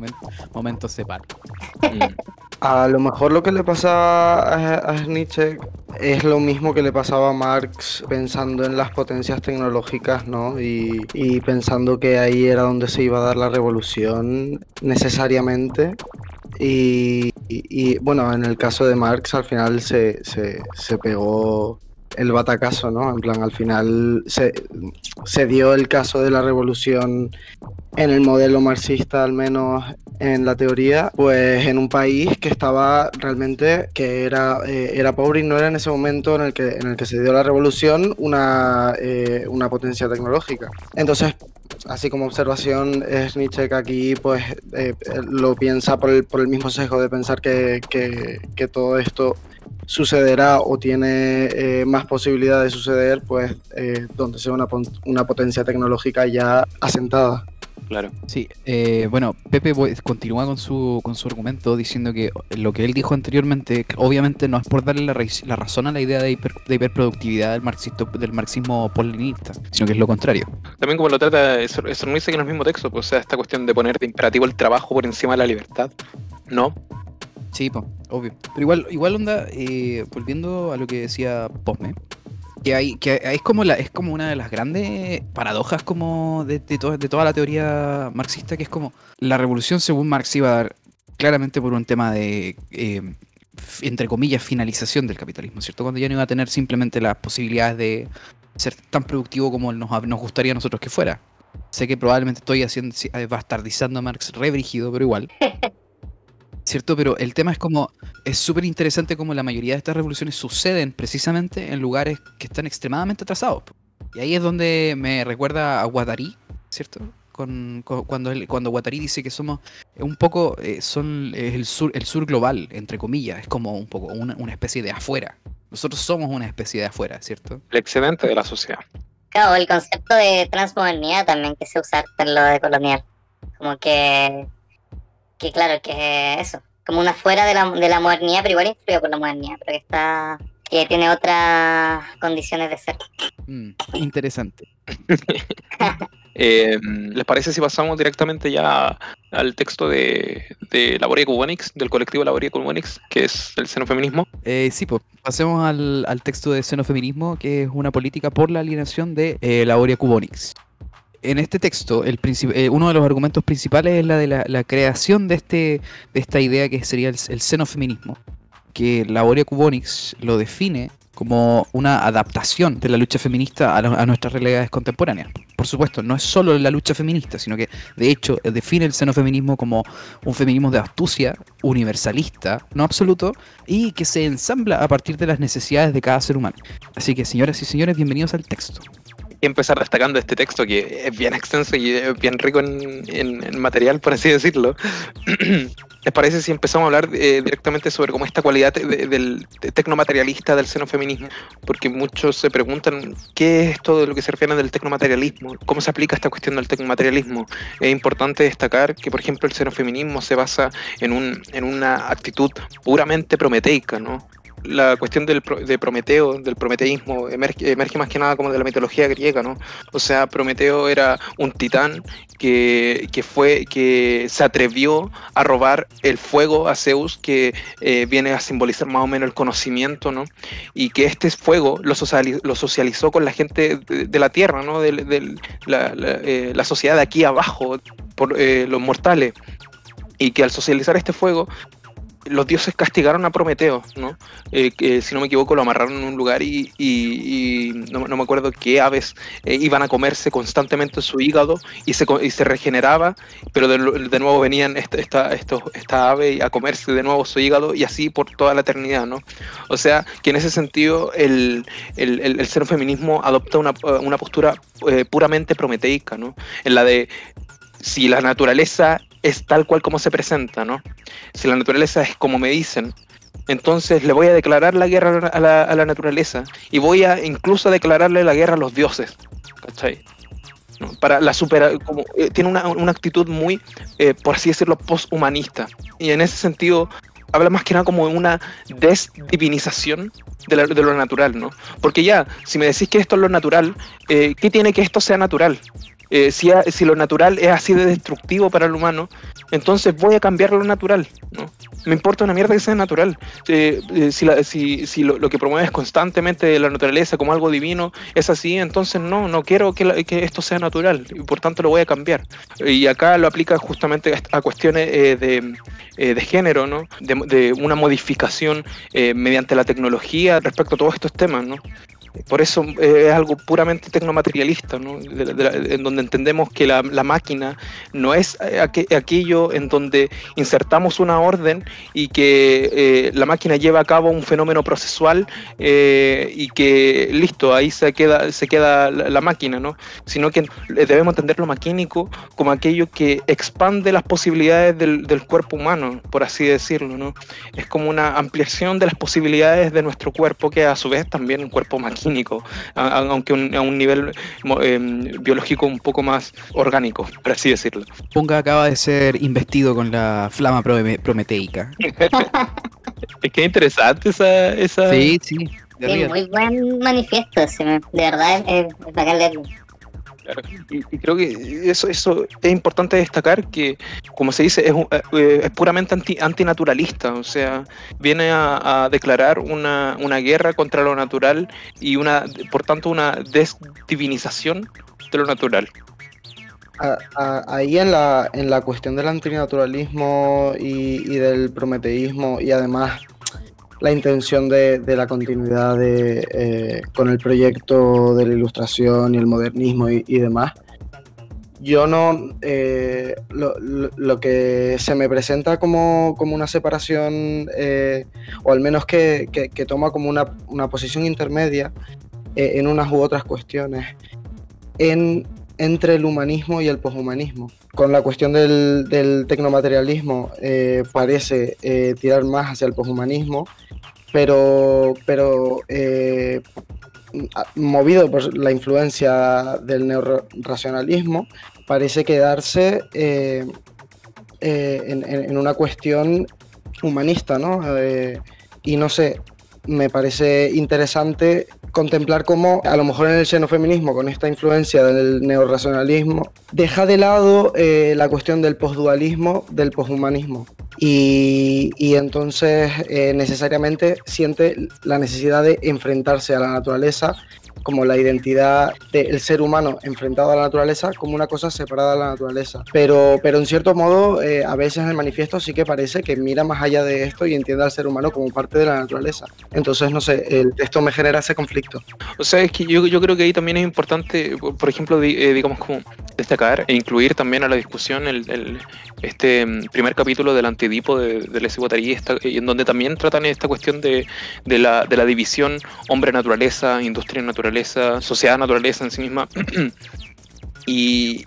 Momento, momento. Mm. A lo mejor lo que le pasa a, a Nietzsche es lo mismo que le pasaba a Marx pensando en las potencias tecnológicas, ¿no? Y, y pensando que ahí era donde se iba a dar la revolución necesariamente. Y, y- y, bueno, en el caso de Marx al final se, se- se pegó el batacazo, ¿no? En plan, al final se, se dio el caso de la revolución en el modelo marxista, al menos en la teoría, pues en un país que estaba realmente, que era, eh, era pobre y no era en ese momento en el que, en el que se dio la revolución una, eh, una potencia tecnológica. Entonces, así como observación, es Nietzsche que aquí pues eh, lo piensa por el, por el mismo sesgo de pensar que, que- que todo esto sucederá o tiene eh, más posibilidad de suceder, pues eh, donde sea una, una potencia tecnológica ya asentada. Claro. Sí, eh, bueno, Pepe continúa con su, con su argumento diciendo que lo que él dijo anteriormente, obviamente no es por darle la, razón a la idea de, hiper- de hiperproductividad del, marxista, del marxismo polinista, sino que es lo contrario. También como lo trata, eso, eso no dice que en el mismo texto, pues, o sea, esta cuestión de poner de imperativo el trabajo por encima de la libertad. No, Sí, po, obvio. Pero igual, igual onda, eh, volviendo a lo que decía Posme, que hay, que es como la, es como una de las grandes paradojas como de, de, de toda la teoría marxista, que es como la revolución según Marx iba a dar claramente por un tema de f- entre comillas finalización del capitalismo, ¿cierto? Cuando ya no iba a tener simplemente las posibilidades de ser tan productivo como nos, nos gustaría a nosotros que fuera. Sé que probablemente estoy haciendo eh, bastardizando a Marx re brígido, pero igual. ¿Cierto? Pero el tema es como, es súper interesante como la mayoría de estas revoluciones suceden precisamente en lugares que están extremadamente atrasados. Y ahí es donde me recuerda a Guattari, ¿cierto? Con, con- cuando, él- cuando Guattari dice que somos un poco, eh, son es el sur, el sur global, entre comillas, es como un poco una, una especie de afuera. Nosotros somos una especie de afuera, ¿cierto? el excedente de la sociedad. Claro, el concepto de transmodernidad también que se usa en lo de colonial. Como que, que claro, que eso, como una fuera de la, de la modernidad, pero igual influido por la modernidad, pero que está, que tiene otras condiciones de ser. Mm, interesante. Eh, ¿Les parece si pasamos directamente ya al texto de, de Laboria Cubonix, del colectivo Laboria Cubonix, que es el xenofeminismo? Eh, sí, pues pasemos al, al texto de xenofeminismo, que es una política por la alienación de eh, Laboria Cubonix. En este texto, eh, uno de los argumentos principales es la de la, creación de, este, de esta idea que sería el, el xenofeminismo, que Laboria Cubonix lo define como una adaptación de la lucha feminista a, nuestras realidades contemporáneas. Por supuesto, no es solo la lucha feminista, sino que de hecho define el xenofeminismo como un feminismo de astucia, universalista, no absoluto, y que se ensambla a partir de las necesidades de cada ser humano. Así que, señoras y señores, bienvenidos al texto. Empezar destacando este texto que es bien extenso y bien rico en, material, por así decirlo. ¿Les parece si empezamos a hablar eh, directamente sobre cómo esta cualidad de- del de tecnomaterialista del xenofeminismo? Porque muchos se preguntan qué es esto de lo que se refiere del tecnomaterialismo, cómo se aplica esta cuestión del tecnomaterialismo. Es importante destacar que, por ejemplo, el xenofeminismo se basa en, un, en una actitud puramente prometeica, ¿no? La cuestión del, de Prometeo, del prometeísmo, emerge, más que nada como de la mitología griega, ¿no? O sea, Prometeo era un titán que, que fue, que se atrevió a robar el fuego a Zeus, que eh, viene a simbolizar más o menos el conocimiento, ¿no? Y que este fuego lo, lo socializó con la gente de, la tierra, ¿no? De, la, eh, la, sociedad de aquí abajo, por eh, los mortales y que al socializar este fuego los dioses castigaron a Prometeo, ¿no? Eh, si no me equivoco, lo amarraron en un lugar y, no, me acuerdo qué aves eh, iban a comerse constantemente su hígado y se, se regeneraba, pero de, nuevo venían esta, esta, ave a comerse de nuevo su hígado y así por toda la eternidad, ¿no? O sea, que en ese sentido el, el, el, feminismo adopta una, una postura eh, puramente prometeica, ¿no? En la de si la naturaleza es tal cual como se presenta, ¿no? Si la naturaleza es como me dicen, entonces le voy a declarar la guerra a la, naturaleza y voy a incluso declararle la guerra a los dioses, ¿cachai? Para la supera, como, eh, tiene una, una, actitud muy, eh, por así decirlo, posthumanista. Y en ese sentido, habla más que nada como de una desdivinización de, de, lo natural, ¿no? Porque ya, si me decís que esto es lo natural, eh, ¿qué tiene que esto sea natural? Eh, si, si, lo natural es así de destructivo para el humano, entonces voy a cambiar lo natural. ¿no? Me importa una mierda que sea natural. Eh, eh, si, si, lo, que promueves constantemente la naturaleza como algo divino es así, entonces no, no quiero que, que esto sea natural y por tanto lo voy a cambiar. Y acá lo aplica justamente a cuestiones de, de, género, ¿no? de, de una modificación mediante la tecnología respecto a todos estos temas. ¿no? Por eso eh, es algo puramente tecnomaterialista, ¿no? en donde entendemos que la, máquina no es eh, aquello en donde insertamos una orden y que eh, la máquina lleva a cabo un fenómeno procesual y que listo, ahí se queda, se queda la, máquina, ¿no? sino que debemos entender lo maquínico como aquello que expande las posibilidades del, del cuerpo humano, por así decirlo. ¿no? Es como una ampliación de las posibilidades de nuestro cuerpo, que a su vez también un cuerpo maquínico aunque a un nivel em, biológico un poco más orgánico, por así decirlo. Punga acaba de ser investido con la flama prometeica. es que interesante esa... esa... Sí, sí. muy buen manifiesto, de verdad es, es bacán leerlo. Y, creo que eso, eso es importante destacar que, como se dice, es, eh, es puramente anti, antinaturalista, o sea, viene a, declarar una, una, guerra contra lo natural y una, por tanto, una desdivinización de lo natural. Ahí en la, en la cuestión del antinaturalismo y, y del prometeísmo y además la intención de, la continuidad de, eh, con el proyecto de la ilustración y el modernismo y, demás. Yo no, eh, lo, que se me presenta como, una separación, eh, o al menos que, toma como una, posición intermedia en unas u otras cuestiones, en, entre el humanismo y el poshumanismo. Con la cuestión del, del tecnomaterialismo parece tirar más hacia el poshumanismo pero, pero eh, movido por la influencia del neorracionalismo, parece quedarse eh, eh, en, una cuestión humanista, ¿no? y no sé, me parece interesante contemplar cómo a lo mejor en el xenofeminismo, con esta influencia del neorracionalismo, deja de lado la cuestión del postdualismo, del poshumanismo. Y, entonces eh, necesariamente siente la necesidad de enfrentarse a la naturaleza como la identidad del ser humano enfrentado a la naturaleza como una cosa separada de la naturaleza. Pero, pero en cierto modo, eh, a veces el manifiesto sí que parece que mira más allá de esto y entiende al ser humano como parte de la naturaleza. Entonces, no sé, el texto me genera ese conflicto. O sea, es que yo, yo creo que ahí también es importante, por ejemplo, eh, digamos, como destacar e incluir también a la discusión el, este mm, primer capítulo del antidipo de, de Les en donde también tratan esta cuestión de, de, la, de la división hombre-naturaleza, industria-naturaleza sociedad, naturaleza en sí misma. Y,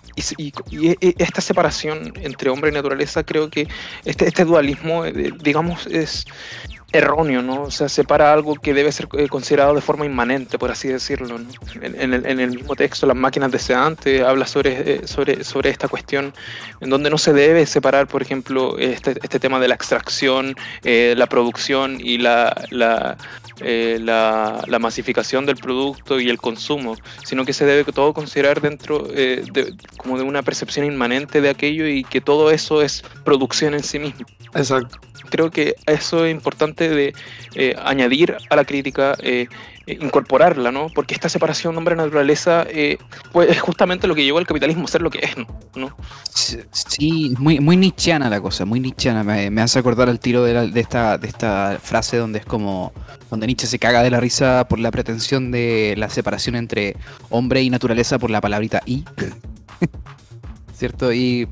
esta separación entre hombre y naturaleza, creo que este, este dualismo, eh, digamos, es, erróneo, ¿no? O sea, separa algo que debe ser eh, considerado de forma inmanente, por así decirlo. En, el, mismo texto, Las máquinas deseantes, habla sobre, eh, sobre, sobre esta cuestión, en donde no se debe separar, por ejemplo, este, este tema de la extracción, eh, la producción y la, la, la, masificación del producto y el consumo, sino que se debe todo considerar dentro de, como de una percepción inmanente de aquello y que todo eso es producción en sí mismo. Exacto creo que eso es importante de eh, añadir a la crítica, eh, eh, incorporarla, ¿no? Porque esta separación hombre-naturaleza pues, es justamente lo que llevó al capitalismo a ser lo que es, ¿no? Sí, muy, muy nichiana la cosa, muy nichiana. Me, hace acordar el tiro de, esta, de esta frase donde es como, donde Nietzsche se caga de la risa por la pretensión de la separación entre hombre y naturaleza por la palabrita y. ¿Cierto? Y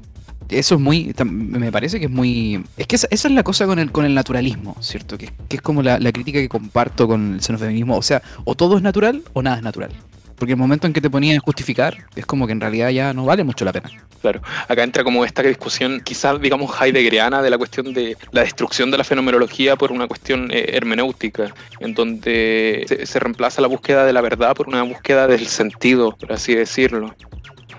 eso es muy, me parece que es muy, es que esa, es la cosa con el, con el naturalismo, ¿cierto? Que, es como la, crítica que comparto con el xenofeminismo, o sea, o todo es natural o nada es natural. Porque el momento en que te ponían a justificar, es como que en realidad ya no vale mucho la pena. Claro, acá entra como esta discusión, quizás digamos heideggeriana, de la cuestión de la destrucción de la fenomenología por una cuestión eh, hermenéutica, en donde se, se reemplaza la búsqueda de la verdad por una búsqueda del sentido, por así decirlo.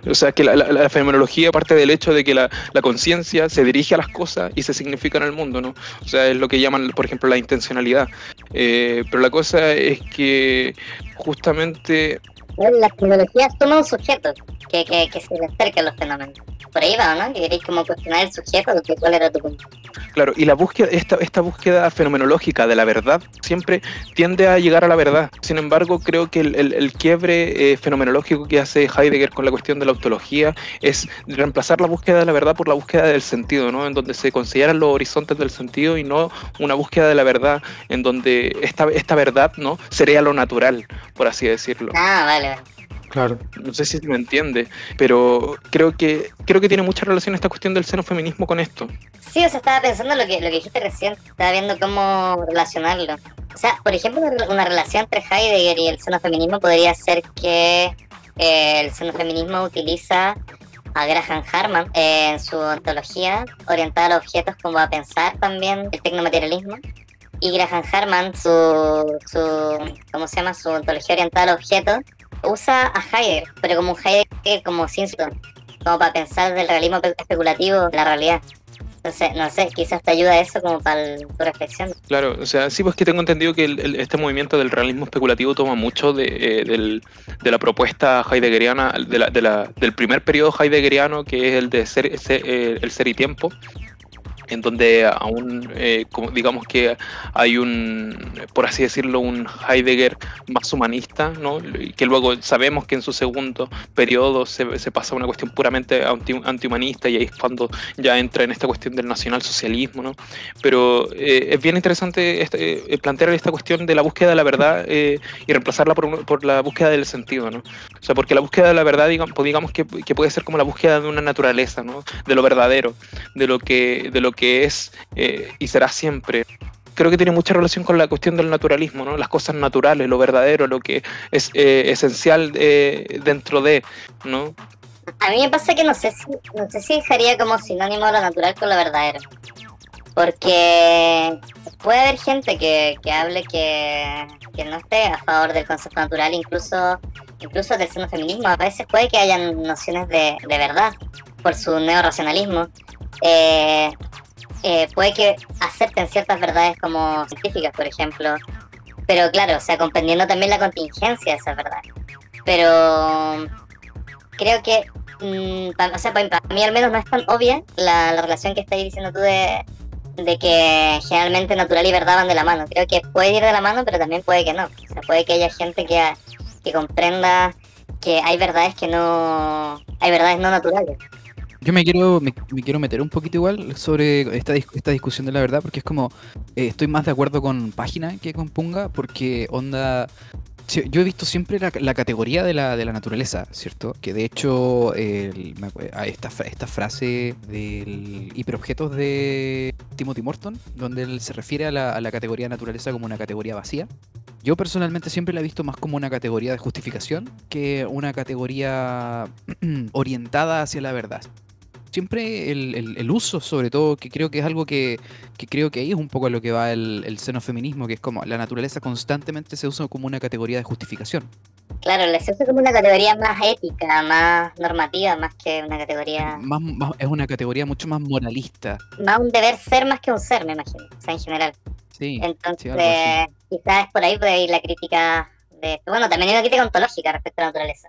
O sea, que la, fenomenología parte del hecho de que la, conciencia se dirige a las cosas y se significa en el mundo, ¿no? O sea, es lo que llaman, por ejemplo, la intencionalidad. Eh, pero la cosa es que justamente... La fenomenología toma un sujeto que, que, que se le los fenómenos por ahí va, ¿no? Que queréis como cuestionar el sujeto, cuál era tu punto. Claro, y la búsqueda, esta, esta búsqueda fenomenológica de la verdad siempre tiende a llegar a la verdad. Sin embargo, creo que el, el, quiebre eh, fenomenológico que hace Heidegger con la cuestión de la ontología es reemplazar la búsqueda de la verdad por la búsqueda del sentido, ¿no? En donde se consideran los horizontes del sentido y no una búsqueda de la verdad en donde esta, esta verdad, ¿no? Sería lo natural, por así decirlo. Ah, vale, vale. Claro. No sé si me entiende, pero creo que creo que tiene mucha relación esta cuestión del xenofeminismo con esto. Sí, o sea, estaba pensando lo que, lo que dijiste recién, estaba viendo cómo relacionarlo. O sea, por ejemplo, una relación entre Heidegger y el xenofeminismo podría ser que eh, el xenofeminismo utiliza a Graham Harman en su ontología orientada a los objetos como a pensar también el tecnomaterialismo y Graham Harman su, su ¿cómo se llama? su ontología orientada a los objetos usa a Heidegger, pero como un Heidegger como sin como para pensar del realismo especulativo la realidad. Entonces, no sé, quizás te ayuda eso como para tu reflexión. Claro, o sea, sí, pues que tengo entendido que este movimiento del realismo especulativo toma mucho de, eh, de la propuesta heideggeriana, de del primer periodo heideggeriano, que es el de ser, eh, el ser y tiempo, en donde aún, eh, como digamos que hay un, por así decirlo, un Heidegger más humanista, ¿no? que luego sabemos que en su segundo periodo se, se pasa a una cuestión puramente anti, antihumanista y ahí es cuando ya entra en esta cuestión del nacionalsocialismo, ¿no? pero eh, es bien interesante este, eh, plantear esta cuestión de la búsqueda de la verdad y reemplazarla por, por, la búsqueda del sentido, ¿no? o sea, porque la búsqueda de la verdad, digamos, pues digamos que, que puede ser como la búsqueda de una naturaleza, ¿no? de lo verdadero, de lo que, de lo que es eh, y será siempre. Creo que tiene mucha relación con la cuestión del naturalismo, ¿no? Las cosas naturales, lo verdadero, lo que es eh, esencial eh, dentro de, ¿no? A mí me pasa que no sé si, no sé si dejaría como sinónimo lo natural con lo verdadero. Porque puede haber gente que, que hable que, que, no esté a favor del concepto natural, incluso, incluso del feminismo A veces puede que hayan nociones de, de verdad por su neoracionalismo. Eh, eh, puede que acepten ciertas verdades como científicas, por ejemplo, pero claro, o sea, comprendiendo también la contingencia de esas verdades. Pero creo que, mm, o sea, para, mí al menos no es tan obvia la, relación que estás diciendo tú de, de que generalmente natural y verdad van de la mano. Creo que puede ir de la mano, pero también puede que no. O sea, puede que haya gente que, que comprenda que hay verdades que no, hay verdades no naturales. Yo me quiero, me, quiero meter un poquito igual sobre esta, esta discusión de la verdad, porque es como, eh, estoy más de acuerdo con página que con punga, porque onda, yo he visto siempre la, categoría de la, de la, naturaleza, ¿cierto? Que de hecho, esta, esta frase del hiperobjetos de Timothy Morton, donde él se refiere a la, a la categoría de naturaleza como una categoría vacía. Yo personalmente siempre la he visto más como una categoría de justificación que una categoría orientada hacia la verdad. Siempre el, el- el uso, sobre todo, que creo que es algo que, que creo que ahí es un poco a lo que va el, el xenofeminismo, que es como la naturaleza constantemente se usa como una categoría de justificación. Claro, se usa como una categoría más ética, más normativa, más que una categoría. Más, más- es una categoría mucho más moralista. Más un deber ser más que un ser, me imagino. O sea, en general. Sí, Entonces, así. quizás por ahí puede ir la crítica de. Bueno, también hay una crítica ontológica respecto a la naturaleza.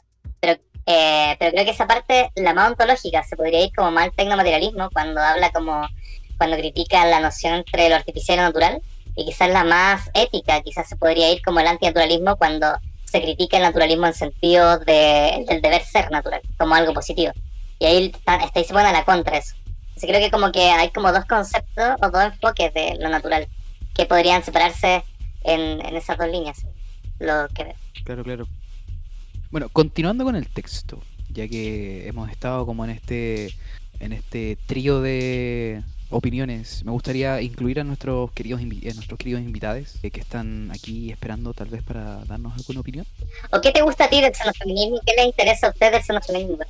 Eh, pero creo que esa parte, la más ontológica, se podría ir como más al tecnomaterialismo cuando habla como, cuando critica la noción entre lo artificial y lo natural. Y quizás la más ética, quizás se podría ir como el antinaturalismo cuando se critica el naturalismo en sentido de, del deber ser natural, como algo positivo. Y ahí está, está ahí se pone a la contra eso. Entonces creo que como que hay como dos conceptos o dos enfoques de lo natural que podrían separarse en, en esas dos líneas. Lo que. Claro, claro. Bueno, continuando con el texto, ya que hemos estado como en este en este trío de opiniones, me gustaría incluir a nuestros queridos a nuestros queridos invitados eh, que están aquí esperando tal vez para darnos alguna opinión. ¿O qué te gusta a ti del xenofeminismo? ¿Qué le interesa a usted del xenofeminismo?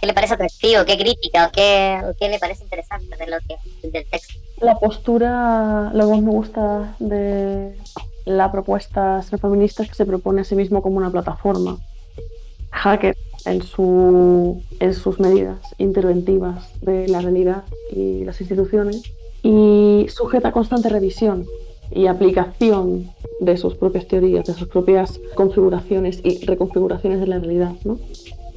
¿Qué le parece atractivo? ¿Qué crítica? ¿O qué, o qué le parece interesante de lo que, del texto? La postura, lo que más me gusta de la propuesta feminista es que se propone a sí mismo como una plataforma. Hacker en, su, en sus medidas interventivas de la realidad y las instituciones y sujeta a constante revisión y aplicación de sus propias teorías, de sus propias configuraciones y reconfiguraciones de la realidad. ¿no?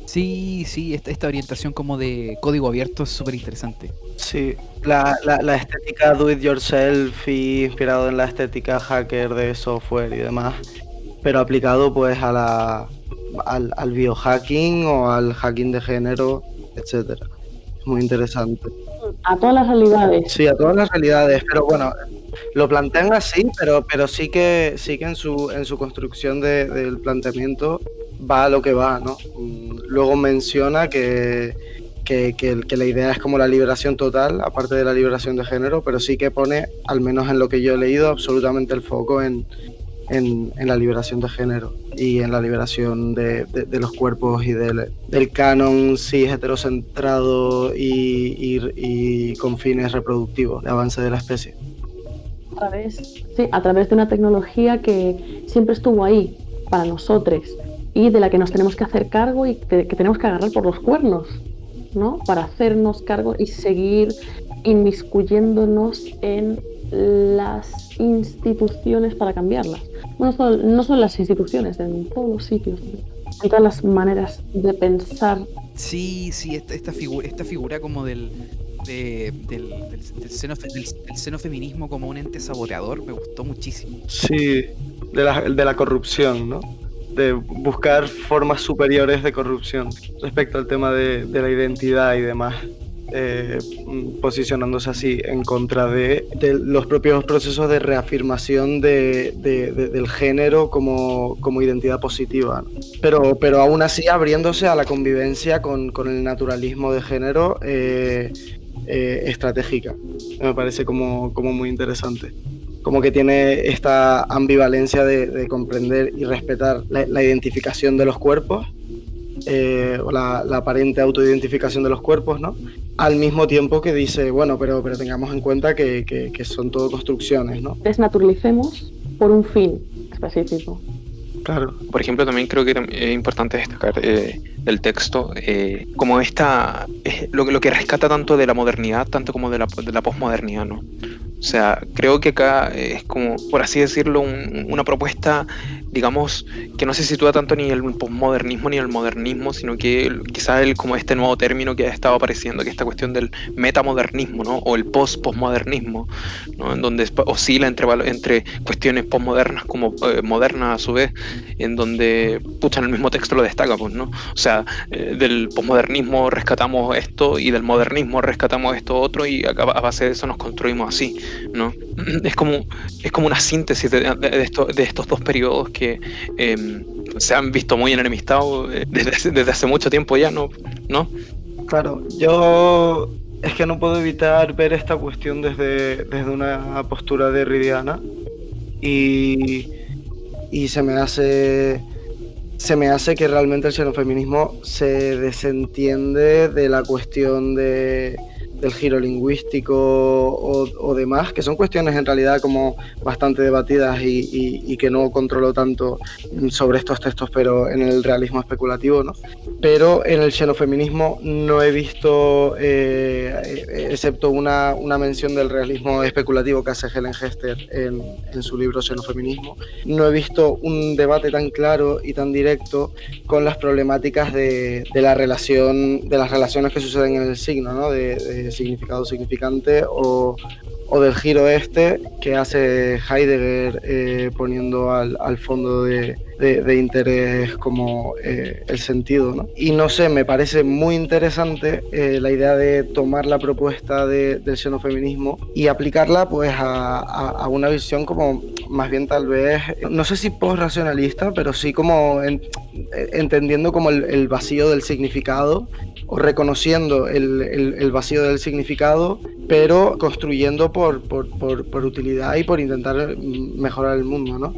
Sí, sí, esta, esta orientación como de código abierto es súper interesante. Sí, la, la, la estética do it yourself y inspirado en la estética hacker de software y demás, pero aplicado pues a la, al, al biohacking o al hacking de género, etcétera. Es muy interesante. A todas las realidades. Sí, a todas las realidades, pero bueno, lo plantean así, pero, pero sí que sí que en su en su construcción de- del planteamiento va a lo que va, ¿no? Luego menciona que, que, que la idea es como la liberación total, aparte de la liberación de género, pero sí que pone, al menos en lo que yo he leído, absolutamente el foco en, en, la liberación de género y en la liberación de, de- los cuerpos y del, del canon cis heterocentrado y, y- y con fines reproductivos de avance de la especie. a través, sí, a través de una tecnología que siempre estuvo ahí para nosotros y de la que nos tenemos que hacer cargo y que tenemos que agarrar por los cuernos, ¿no? Para hacernos cargo y seguir inmiscuyéndonos en las instituciones para cambiarlas. No solo, no solo las instituciones, en todos los sitios, en todas las maneras de pensar Sí, sí, esta, esta, figura, esta figura como del, de- del, del, del seno, fe- del- del seno feminismo como un ente saboteador me gustó muchísimo. Sí, de la, de la corrupción, ¿no? De buscar formas superiores de corrupción respecto al tema de, de la identidad y demás. eh, posicionándose así en contra de, de los propios procesos de reafirmación de, de- de- del género como, como identidad positiva. Pero, pero aún así abriéndose a la convivencia con, con el naturalismo de género eh, eh, estratégica. Me parece como, como muy interesante como que tiene esta ambivalencia de, de comprender y respetar la, la identificación de los cuerpos, eh, o la, la aparente autoidentificación de los cuerpos, ¿no? Al mismo tiempo que dice, bueno, pero, pero tengamos en cuenta que, que- que son todo construcciones, ¿no? desnaturalicemos por un fin específico. Claro. Por ejemplo, también creo que es importante destacar eh, del texto eh, como esta, eh, lo, que- lo que rescata tanto de la modernidad, tanto como de la, de la posmodernidad, ¿no? O sea, creo que acá es como, por así decirlo, un- una propuesta, digamos, que no se sitúa tanto ni en el posmodernismo ni el modernismo, sino que quizás el, como este nuevo término que ha estado apareciendo, que es esta cuestión del metamodernismo, ¿no? O el post-posmodernismo, ¿no? En donde oscila entre, entre cuestiones posmodernas como eh, modernas a su vez, en donde, pucha, en el mismo texto lo destaca, pues, ¿no? O sea, eh, del posmodernismo rescatamos esto y del modernismo rescatamos esto otro y acá a base de eso nos construimos así, Es como, es como una síntesis de, de- de esto- de estos dos periodos que eh, se han visto muy enemistados eh, desde, desde hace mucho tiempo ya, ¿no? ¿No? Claro, yo es que no puedo evitar ver esta cuestión desde, desde una postura derridiana y, y se me hace se me hace que realmente el xenofeminismo se desentiende de la cuestión de del giro lingüístico o, demás, que son cuestiones en realidad como bastante debatidas y, que no controlo tanto sobre estos textos, pero en el realismo especulativo, ¿no? Pero en el xenofeminismo no he visto, eh, excepto una, una, mención del realismo especulativo que hace Helen Hester en, su libro Xenofeminismo, no he visto un debate tan claro y tan directo con las problemáticas de, de la relación, de las relaciones que suceden en el signo, ¿no? Significado significante o, o del giro este que hace Heidegger eh, poniendo al, al fondo de, de, interés como eh, el sentido. ¿no? Y no sé, me parece muy interesante eh, la idea de tomar la propuesta de, del xenofeminismo y aplicarla pues a, a, una visión como más bien tal vez, no sé si post-racionalista, pero sí como entendiendo como el, vacío del significado o reconociendo el, el, vacío del significado, pero construyendo por, por, por, por, utilidad y por intentar mejorar el mundo, ¿no?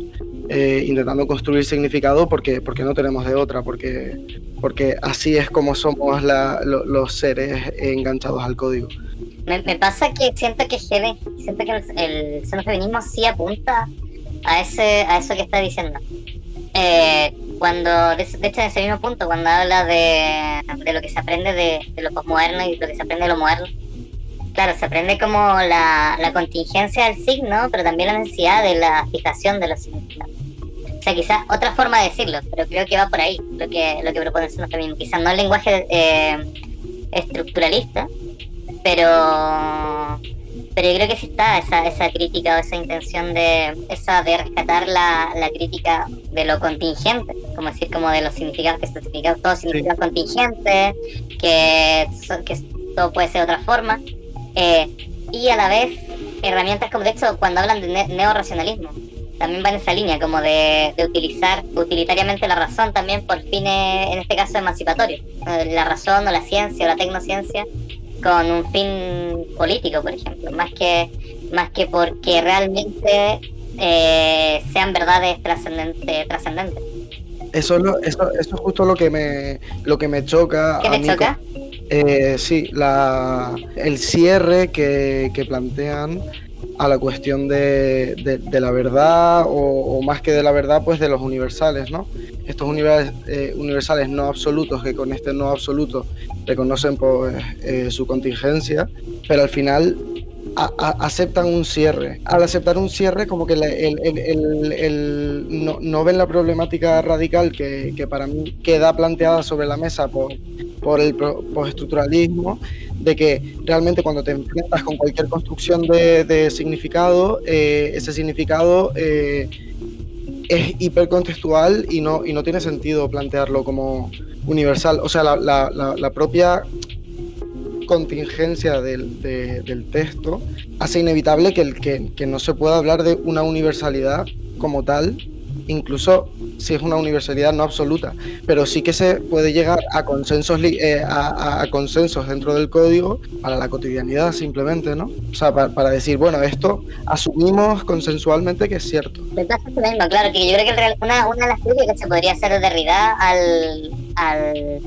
Eh, intentando construir significado porque, porque no tenemos de otra, porque, porque así es como somos la, los seres enganchados al código. Me, me, pasa que siento que siento que el, el feminismo sí apunta a ese a eso que está diciendo. Eh, cuando, de, hecho, en ese mismo punto, cuando habla de, de lo que se aprende de, de, lo posmoderno y lo que se aprende de lo moderno, claro, se aprende como la, la contingencia del signo, pero también la necesidad de la fijación de los significados. O sea, quizás otra forma de decirlo, pero creo que va por ahí lo que, lo que propone el también. Quizás no el lenguaje eh, estructuralista, pero pero yo creo que sí está esa, esa crítica o esa intención de esa de rescatar la, la crítica de lo contingente, como decir, como de los significados, que significados, todo significa contingente, que, que todo puede ser de otra forma, eh, y a la vez herramientas como de hecho cuando hablan de ne neoracionalismo, también van en esa línea, como de, de, utilizar utilitariamente la razón también por fines, en este caso, emancipatorios. La razón o la ciencia o la tecnociencia con un fin político, por ejemplo, más que, más que porque realmente eh, sean verdades trascendentes. trascendentes. Eso, eso, eso, es justo lo que me, lo que me choca. ¿Qué te choca? Eh, sí, la, el cierre que, que plantean a la cuestión de, la verdad o, más que de la verdad, pues de los universales, ¿no? Estos eh, universales no absolutos que con este no absoluto reconocen pues, eh, su contingencia, pero al final aceptan un cierre. Al aceptar un cierre, como que el, no, no, ven la problemática radical que, que, para mí queda planteada sobre la mesa por, por el postestructuralismo de que realmente cuando te enfrentas con cualquier construcción de, significado, eh, ese significado eh, es hipercontextual y no, y no tiene sentido plantearlo como universal. O sea, la, la propia contingencia del, texto hace inevitable que, el, que, que no se pueda hablar de una universalidad como tal incluso si es una universalidad no absoluta, pero sí que se puede llegar a consensos, eh, a, consensos dentro del código para la cotidianidad simplemente, ¿no? O sea, para, decir, bueno, esto asumimos consensualmente que es cierto. claro, que yo creo que una, una de las críticas que se podría hacer de Derrida al, al,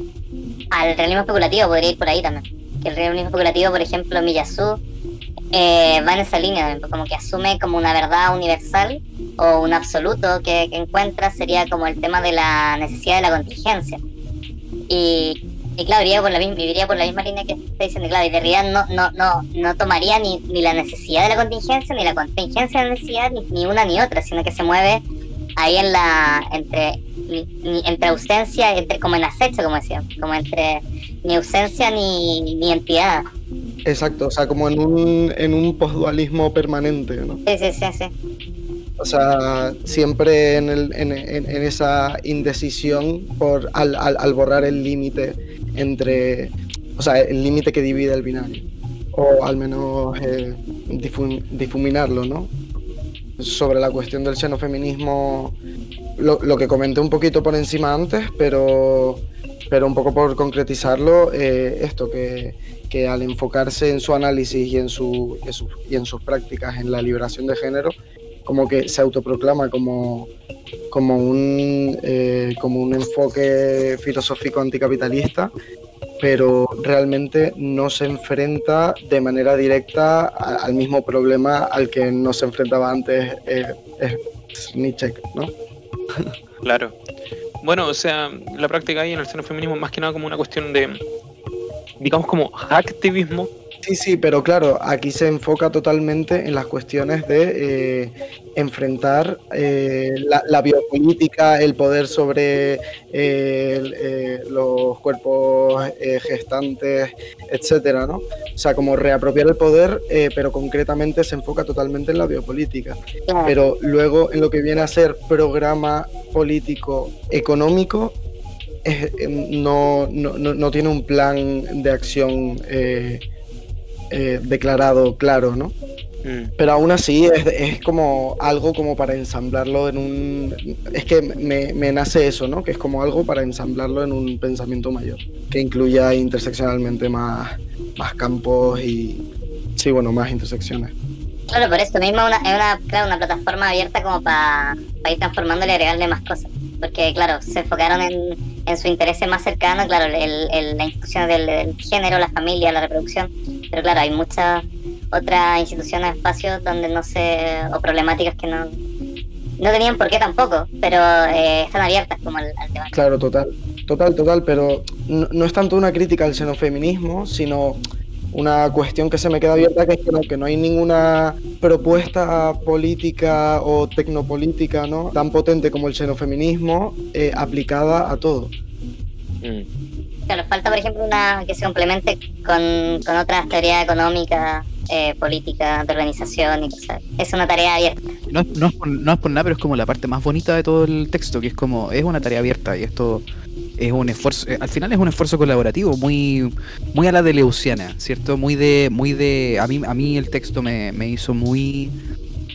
al realismo especulativo podría ir por ahí también. Que el realismo especulativo, por ejemplo, Miyazu eh, va en esa línea, como que asume como una verdad universal o un absoluto que, encuentra sería como el tema de la necesidad de la contingencia. Y, y claro, viviría por la misma línea que está diciendo, claro, y Derrida no, no, no, no tomaría ni, ni la necesidad de la contingencia, ni la contingencia de la necesidad, ni una ni otra, sino que se mueve ahí en la, entre, ni, entre ausencia, entre, como en acecho, como decía, como entre ni ausencia ni, ni entidad. Exacto, o sea, como en un, en un postdualismo permanente, ¿no? Sí, sí, sí, sí. O sea, siempre en, el, en, en, en esa indecisión por, al, al, al borrar el límite entre, o sea, el límite que divide el binario, o al menos eh, difum, difuminarlo, ¿no? Sobre la cuestión del xenofeminismo, lo, lo que comenté un poquito por encima antes, pero, pero un poco por concretizarlo, eh, esto que que al enfocarse en su análisis y en, su, y en, sus prácticas en la liberación de género, como que se autoproclama como, como, un, eh, como un enfoque filosófico anticapitalista, pero realmente no se enfrenta de manera directa al mismo problema al que no se enfrentaba antes eh, Nietzsche, ¿no? Claro. Bueno, o sea, la práctica ahí en el seno feminismo más que nada como una cuestión de, digamos, como activismo Sí, sí, pero claro, aquí se enfoca totalmente en las cuestiones de eh, enfrentar eh, la, biopolítica, el poder sobre eh, los cuerpos gestantes, etcétera, ¿no? O sea, como reapropiar el poder, pero concretamente se enfoca totalmente en la biopolítica. Pero luego en lo que viene a ser programa político económico, no, no, no, tiene un plan de acción eh, declarado claro, ¿no? Mm. Pero aún así es, como algo como para ensamblarlo en un... Es que me, nace eso, ¿no? Que es como algo para ensamblarlo en un pensamiento mayor, que incluya interseccionalmente más, más campos y, sí, bueno, más intersecciones. Claro, por eso mismo una, es una, claro, una plataforma abierta como para ir transformándole y agregarle más cosas. Porque, claro, se enfocaron en, en su interés más cercano, claro, el, la institución del, género, la familia, la reproducción. Pero claro, hay muchas otras instituciones, espacios donde no sé, o problemáticas que no, no tenían por qué tampoco, pero eh, están abiertas como al, tema. Claro, total, total, total, pero no, no, es tanto una crítica al xenofeminismo, sino una cuestión que se me queda abierta, que es que no, que no hay ninguna propuesta política o tecnopolítica ¿no? tan potente como el xenofeminismo eh, aplicada a todo. Mm. Claro, falta, por ejemplo, una que se complemente con, con otras teorías económicas, eh, políticas, de organización y cosas. Es una tarea abierta. No, no, es por, no es por nada, pero es como la parte más bonita de todo el texto, que es como, es una tarea abierta y esto es un esfuerzo, eh, al final es un esfuerzo colaborativo muy, muy a la de Leuciana, ¿cierto? Muy de, muy de, a mí, a mí el texto me, hizo muy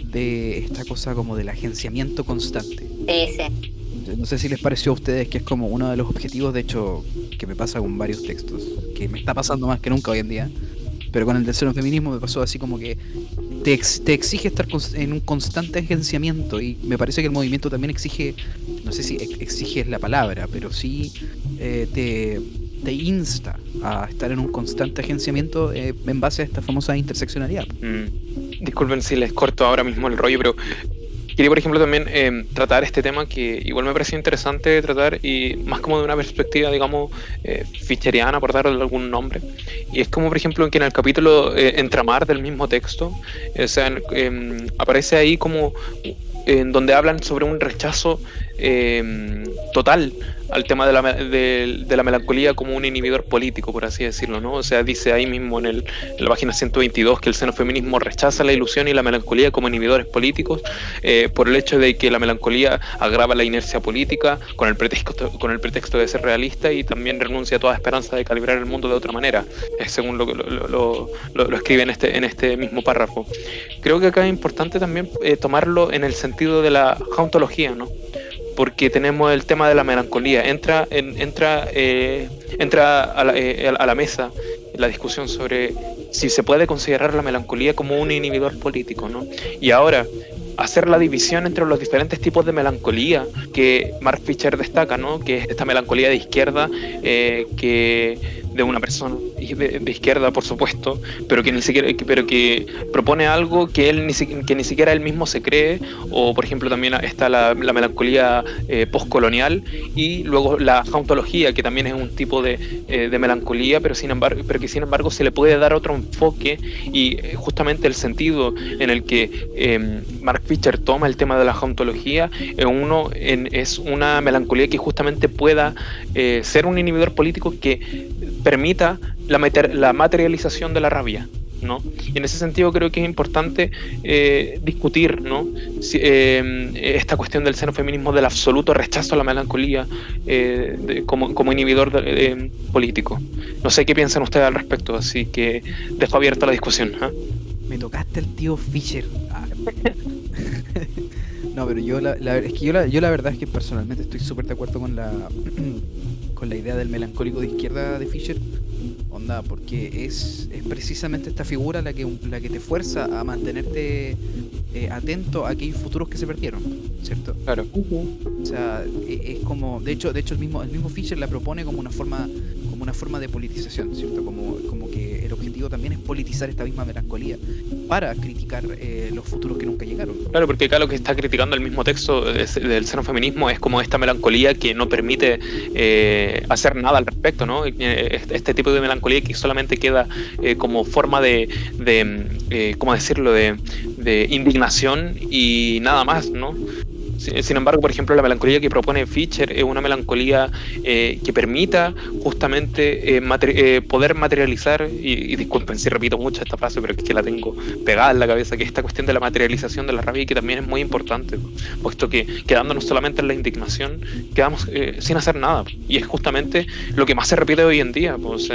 de esta cosa como del agenciamiento constante. Sí, sí. No sé si les pareció a ustedes que es como uno de los objetivos, de hecho, que me pasa con varios textos, que me está pasando más que nunca hoy en día, pero con el del feminismo me pasó así como que te, exige estar en un constante agenciamiento y me parece que el movimiento también exige, no sé si exige la palabra, pero sí eh, te, te, insta a estar en un constante agenciamiento eh, en base a esta famosa interseccionalidad. Mm. Disculpen si les corto ahora mismo el rollo, pero Quería, por ejemplo, también eh, tratar este tema que igual me pareció interesante tratar y más como de una perspectiva, digamos, eh, ficheriana, por darle algún nombre. Y es como, por ejemplo, que en el capítulo eh, Entramar del mismo texto, o sea, em, aparece ahí como en donde hablan sobre un rechazo em, total al tema de la, de, la, melancolía como un inhibidor político, por así decirlo, ¿no? O sea, dice ahí mismo en, el, la página 122 que el xenofeminismo rechaza la ilusión y la melancolía como inhibidores políticos eh, por el hecho de que la melancolía agrava la inercia política con el, pretexto, con el pretexto de ser realista y también renuncia a toda esperanza de calibrar el mundo de otra manera, es según lo lo, lo, escribe en este, en este mismo párrafo. Creo que acá es importante también eh, tomarlo en el sentido de la jauntología, ¿no? Porque tenemos el tema de la melancolía. Entra, en, entra, eh, entra a la, eh, a la, mesa la discusión sobre si se puede considerar la melancolía como un inhibidor político, ¿no? Y ahora, hacer la división entre los diferentes tipos de melancolía que Mark Fisher destaca, ¿no? Que es esta melancolía de izquierda eh, que de una persona de, izquierda, por supuesto, pero que ni siquiera, pero que propone algo que él ni, que ni siquiera él mismo se cree, o por ejemplo también está la, melancolía eh, postcolonial y luego la jauntología, que también es un tipo de, eh, de, melancolía, pero sin embargo, pero que sin embargo se le puede dar otro enfoque y eh, justamente el sentido en el que em, Mark Fisher toma el tema de la jauntología, uno en, es una melancolía que justamente pueda ser un inhibidor político que permita la, la materialización de la rabia. ¿no? Y en ese sentido creo que es importante eh, discutir ¿no? Eh, esta cuestión del xenofeminismo, del absoluto rechazo a la melancolía eh, como, como, inhibidor político. No sé qué piensan ustedes al respecto, así que dejo abierta la discusión. ¿ah? Me tocaste el tío Fisher. Ah. no, pero yo la, yo la verdad es que personalmente estoy súper de acuerdo con la con la idea del melancólico de izquierda de Fisher. Onda, porque es, es precisamente esta figura la que, la que te fuerza a mantenerte eh, atento a aquellos futuros que se perdieron, ¿cierto? Claro. O sea, e- es como, de hecho, de hecho el mismo, el mismo Fisher la propone como una forma, una forma de politización, ¿cierto? Como, como que el objetivo también es politizar esta misma melancolía para criticar eh, los futuros que nunca llegaron. Claro, porque acá lo que está criticando el mismo texto es- del xenofeminismo es como esta melancolía que no permite eh, hacer nada al respecto, ¿no? Eh, Este este tipo de melancolía que solamente queda eh, como forma de, de eh, ¿cómo decirlo?, de, de indignación y nada más, ¿no? Si- Sin embargo, por ejemplo, la melancolía que propone Fischer es una melancolía eh, que permita justamente eh, eh, poder materializar, y, y disculpen si repito mucho esta frase, pero es que la tengo pegada en la cabeza, que esta cuestión de la materialización de la rabia que también es muy importante, puesto que quedándonos solamente en la indignación, quedamos sin hacer nada. Y es justamente lo que más se repite hoy en día. pues,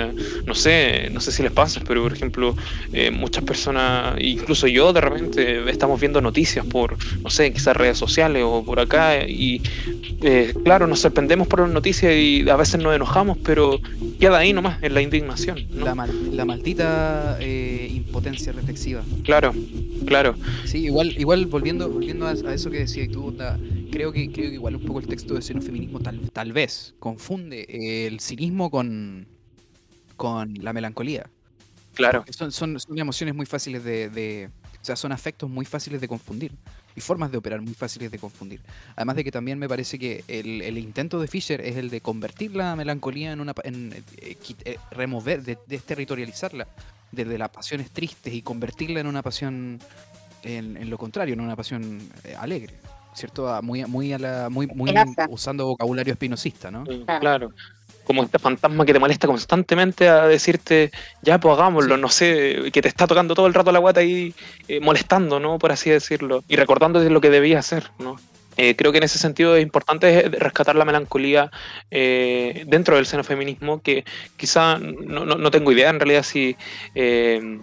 no sé, no sé si les pasa, pero por ejemplo, muchas personas, incluso yo de repente, estamos viendo noticias por, no sé, quizás redes sociales o por acá, y eh, claro, nos sorprendemos por las noticias y a veces nos enojamos, pero queda ahí nomás, en la indignación. ¿no? La, mal- la maldita eh, impotencia reflexiva. Claro, claro. Sí, igual, igual volviendo, volviendo a, a eso que decías tú, onda, creo que, creo que igual un poco el texto de xenofeminismo tal, tal vez confunde el cinismo con, con la melancolía. Claro, Son, son, son emociones muy fáciles de, de- O sea, son afectos muy fáciles de confundir. Y formas de operar muy fáciles de confundir. Además de que también me parece que el, el intento de Fisher es el de convertir la melancolía en una... pa- En, eh, quit- eh, remover, de- desterritorializarla desde las pasiones tristes y convertirla en una pasión... En, en lo contrario, en una pasión eh, alegre. ¿Cierto? A- muy, muy, a la, muy, usando vocabulario espinosista, ¿no? Sí, Claro. Como este fantasma que te molesta constantemente a decirte, ya pues hagámoslo, no sé, que te está tocando todo el rato la guata ahí eh, molestando, ¿no? Por así decirlo, y recordándote lo que debías hacer, ¿no? Eh, creo que en ese sentido es importante rescatar la melancolía eh, dentro del xenofeminismo, que quizá no, no- no tengo idea en realidad si, eh,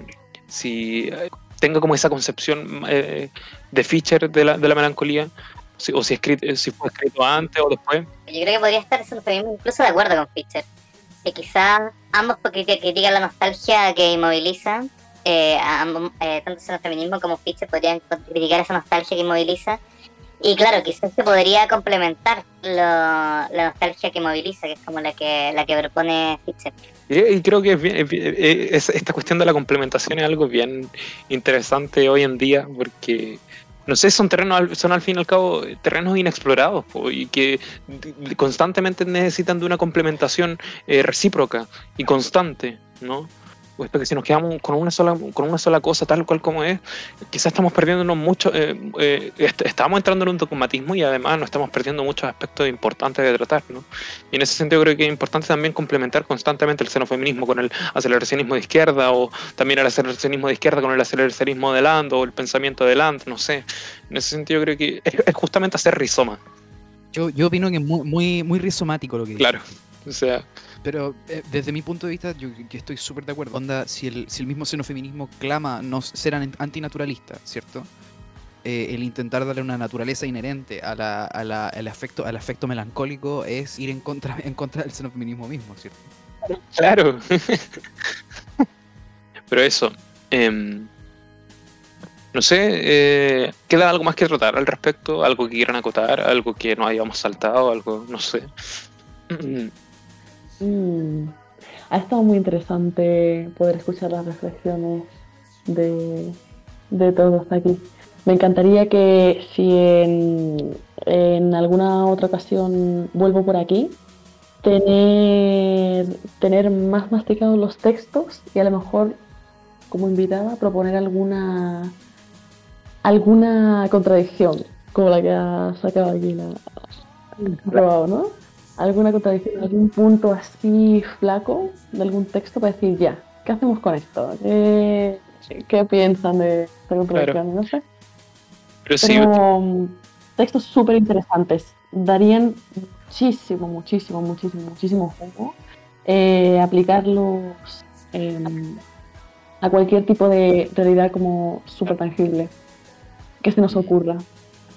si tengo como esa concepción de Fischer de la, de la melancolía, si- o si, escrit- si fue escrito antes o después. Yo creo que podría estar incluso de acuerdo con Fischer. Que quizás ambos critican la nostalgia que inmoviliza, eh, ambos, eh, tanto el feminismo como Fischer podrían criticar esa nostalgia que inmoviliza. Y claro, quizás se podría complementar lo- la nostalgia que moviliza, que es como la que, la que propone Fischer. Y, creo que es bien- es- esta cuestión de la complementación es algo bien interesante hoy en día, porque no sé, son terrenos, son al fin y al cabo terrenos inexplorados y que constantemente necesitan de una complementación eh, recíproca y constante, ¿no? Pues porque si nos quedamos con una sola con una sola cosa tal cual como es, quizás estamos perdiéndonos mucho, eh, eh, est- estamos entrando en un dogmatismo y además nos estamos perdiendo muchos aspectos importantes de tratar, ¿no? Y en ese sentido creo que es importante también complementar constantemente el xenofeminismo con el aceleracionismo de izquierda o también el aceleracionismo de izquierda con el aceleracionismo de Land o el pensamiento de Land, no sé. En ese sentido creo que es, es justamente hacer rizoma, Yo, yo opino que es muy, muy, muy rizomático lo que dice. claro. O sea, Pero eh, desde mi punto de vista, yo, estoy súper de acuerdo. Onda, si el, si el mismo xenofeminismo clama no ser an- antinaturalista, ¿cierto? Eh, el intentar darle una naturaleza inherente a la- al, afecto, al afecto melancólico es ir en contra, en contra del xenofeminismo mismo, ¿cierto? claro. Pero eso, em, no sé, eh, ¿queda algo más que tratar al respecto? ¿Algo que quieran acotar? ¿Algo que no hayamos saltado? ¿Algo? No sé. Mm. Ha estado muy interesante poder escuchar las reflexiones de, de todos aquí. Me encantaría que si en, en alguna otra ocasión vuelvo por aquí, tener, tener más masticados los textos y a lo mejor como invitada proponer alguna alguna contradicción como la que ha sacado aquí la probado, ¿no? Alguna contradicción, algún punto así flaco de algún texto para decir ya, ¿qué hacemos con esto? ¿Qué, qué piensan de esta contradicción? No sé. Pero sí, Pero mm, textos súper interesantes. Darían muchísimo, muchísimo, muchísimo, muchísimo juego eh, aplicarlos a cualquier tipo de realidad como súper tangible que se nos ocurra.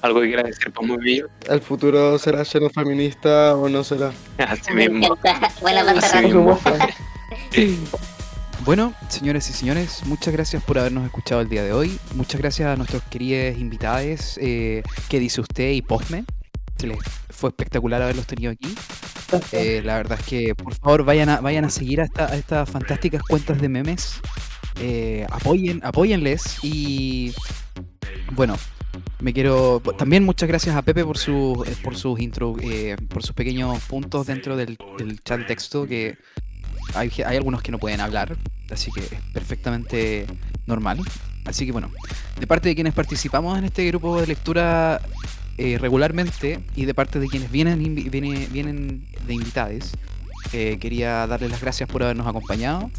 Algo que quieras decir, pues muy bien. ¿El futuro será xenofeminista o no será? Así mismo. Buena Así. Por mismo. Bueno, señores y señores, muchas gracias por habernos escuchado el día de hoy. Muchas gracias a nuestros queridos invitados. Eh, ¿Qué dice usted y Posme? Se les fue espectacular haberlos tenido aquí. Eh, la verdad es que, por favor, vayan a, vayan a seguir a, esta- a estas fantásticas cuentas de memes. Eh, apoyen, apóyenles y bueno, me quiero también muchas gracias a Pepe por su eh, por sus intro, eh, por sus pequeños puntos dentro del, del chat texto que hay, hay algunos que no pueden hablar, así que es perfectamente normal. Así que bueno, de parte de quienes participamos en este grupo de lectura eh, regularmente y de parte de quienes vienen, vienen de invitados, eh, quería darles las gracias por habernos acompañado.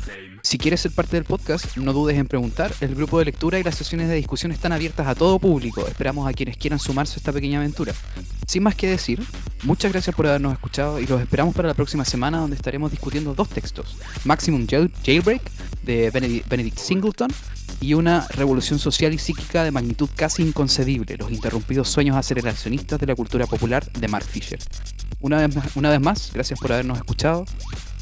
Si quieres ser parte del podcast, no dudes en preguntar. El grupo de lectura y las sesiones de discusión están abiertas a todo público. Esperamos a quienes quieran sumarse a esta pequeña aventura. Sin más que decir, muchas gracias por habernos escuchado y los esperamos para la próxima semana donde estaremos discutiendo dos textos. Maximum Jail- Jailbreak de Benedi- Benedict Singleton y una revolución social y psíquica de magnitud casi inconcebible, los interrumpidos sueños aceleracionistas de la cultura popular de Mark Fisher. Una vez más gracias por habernos escuchado.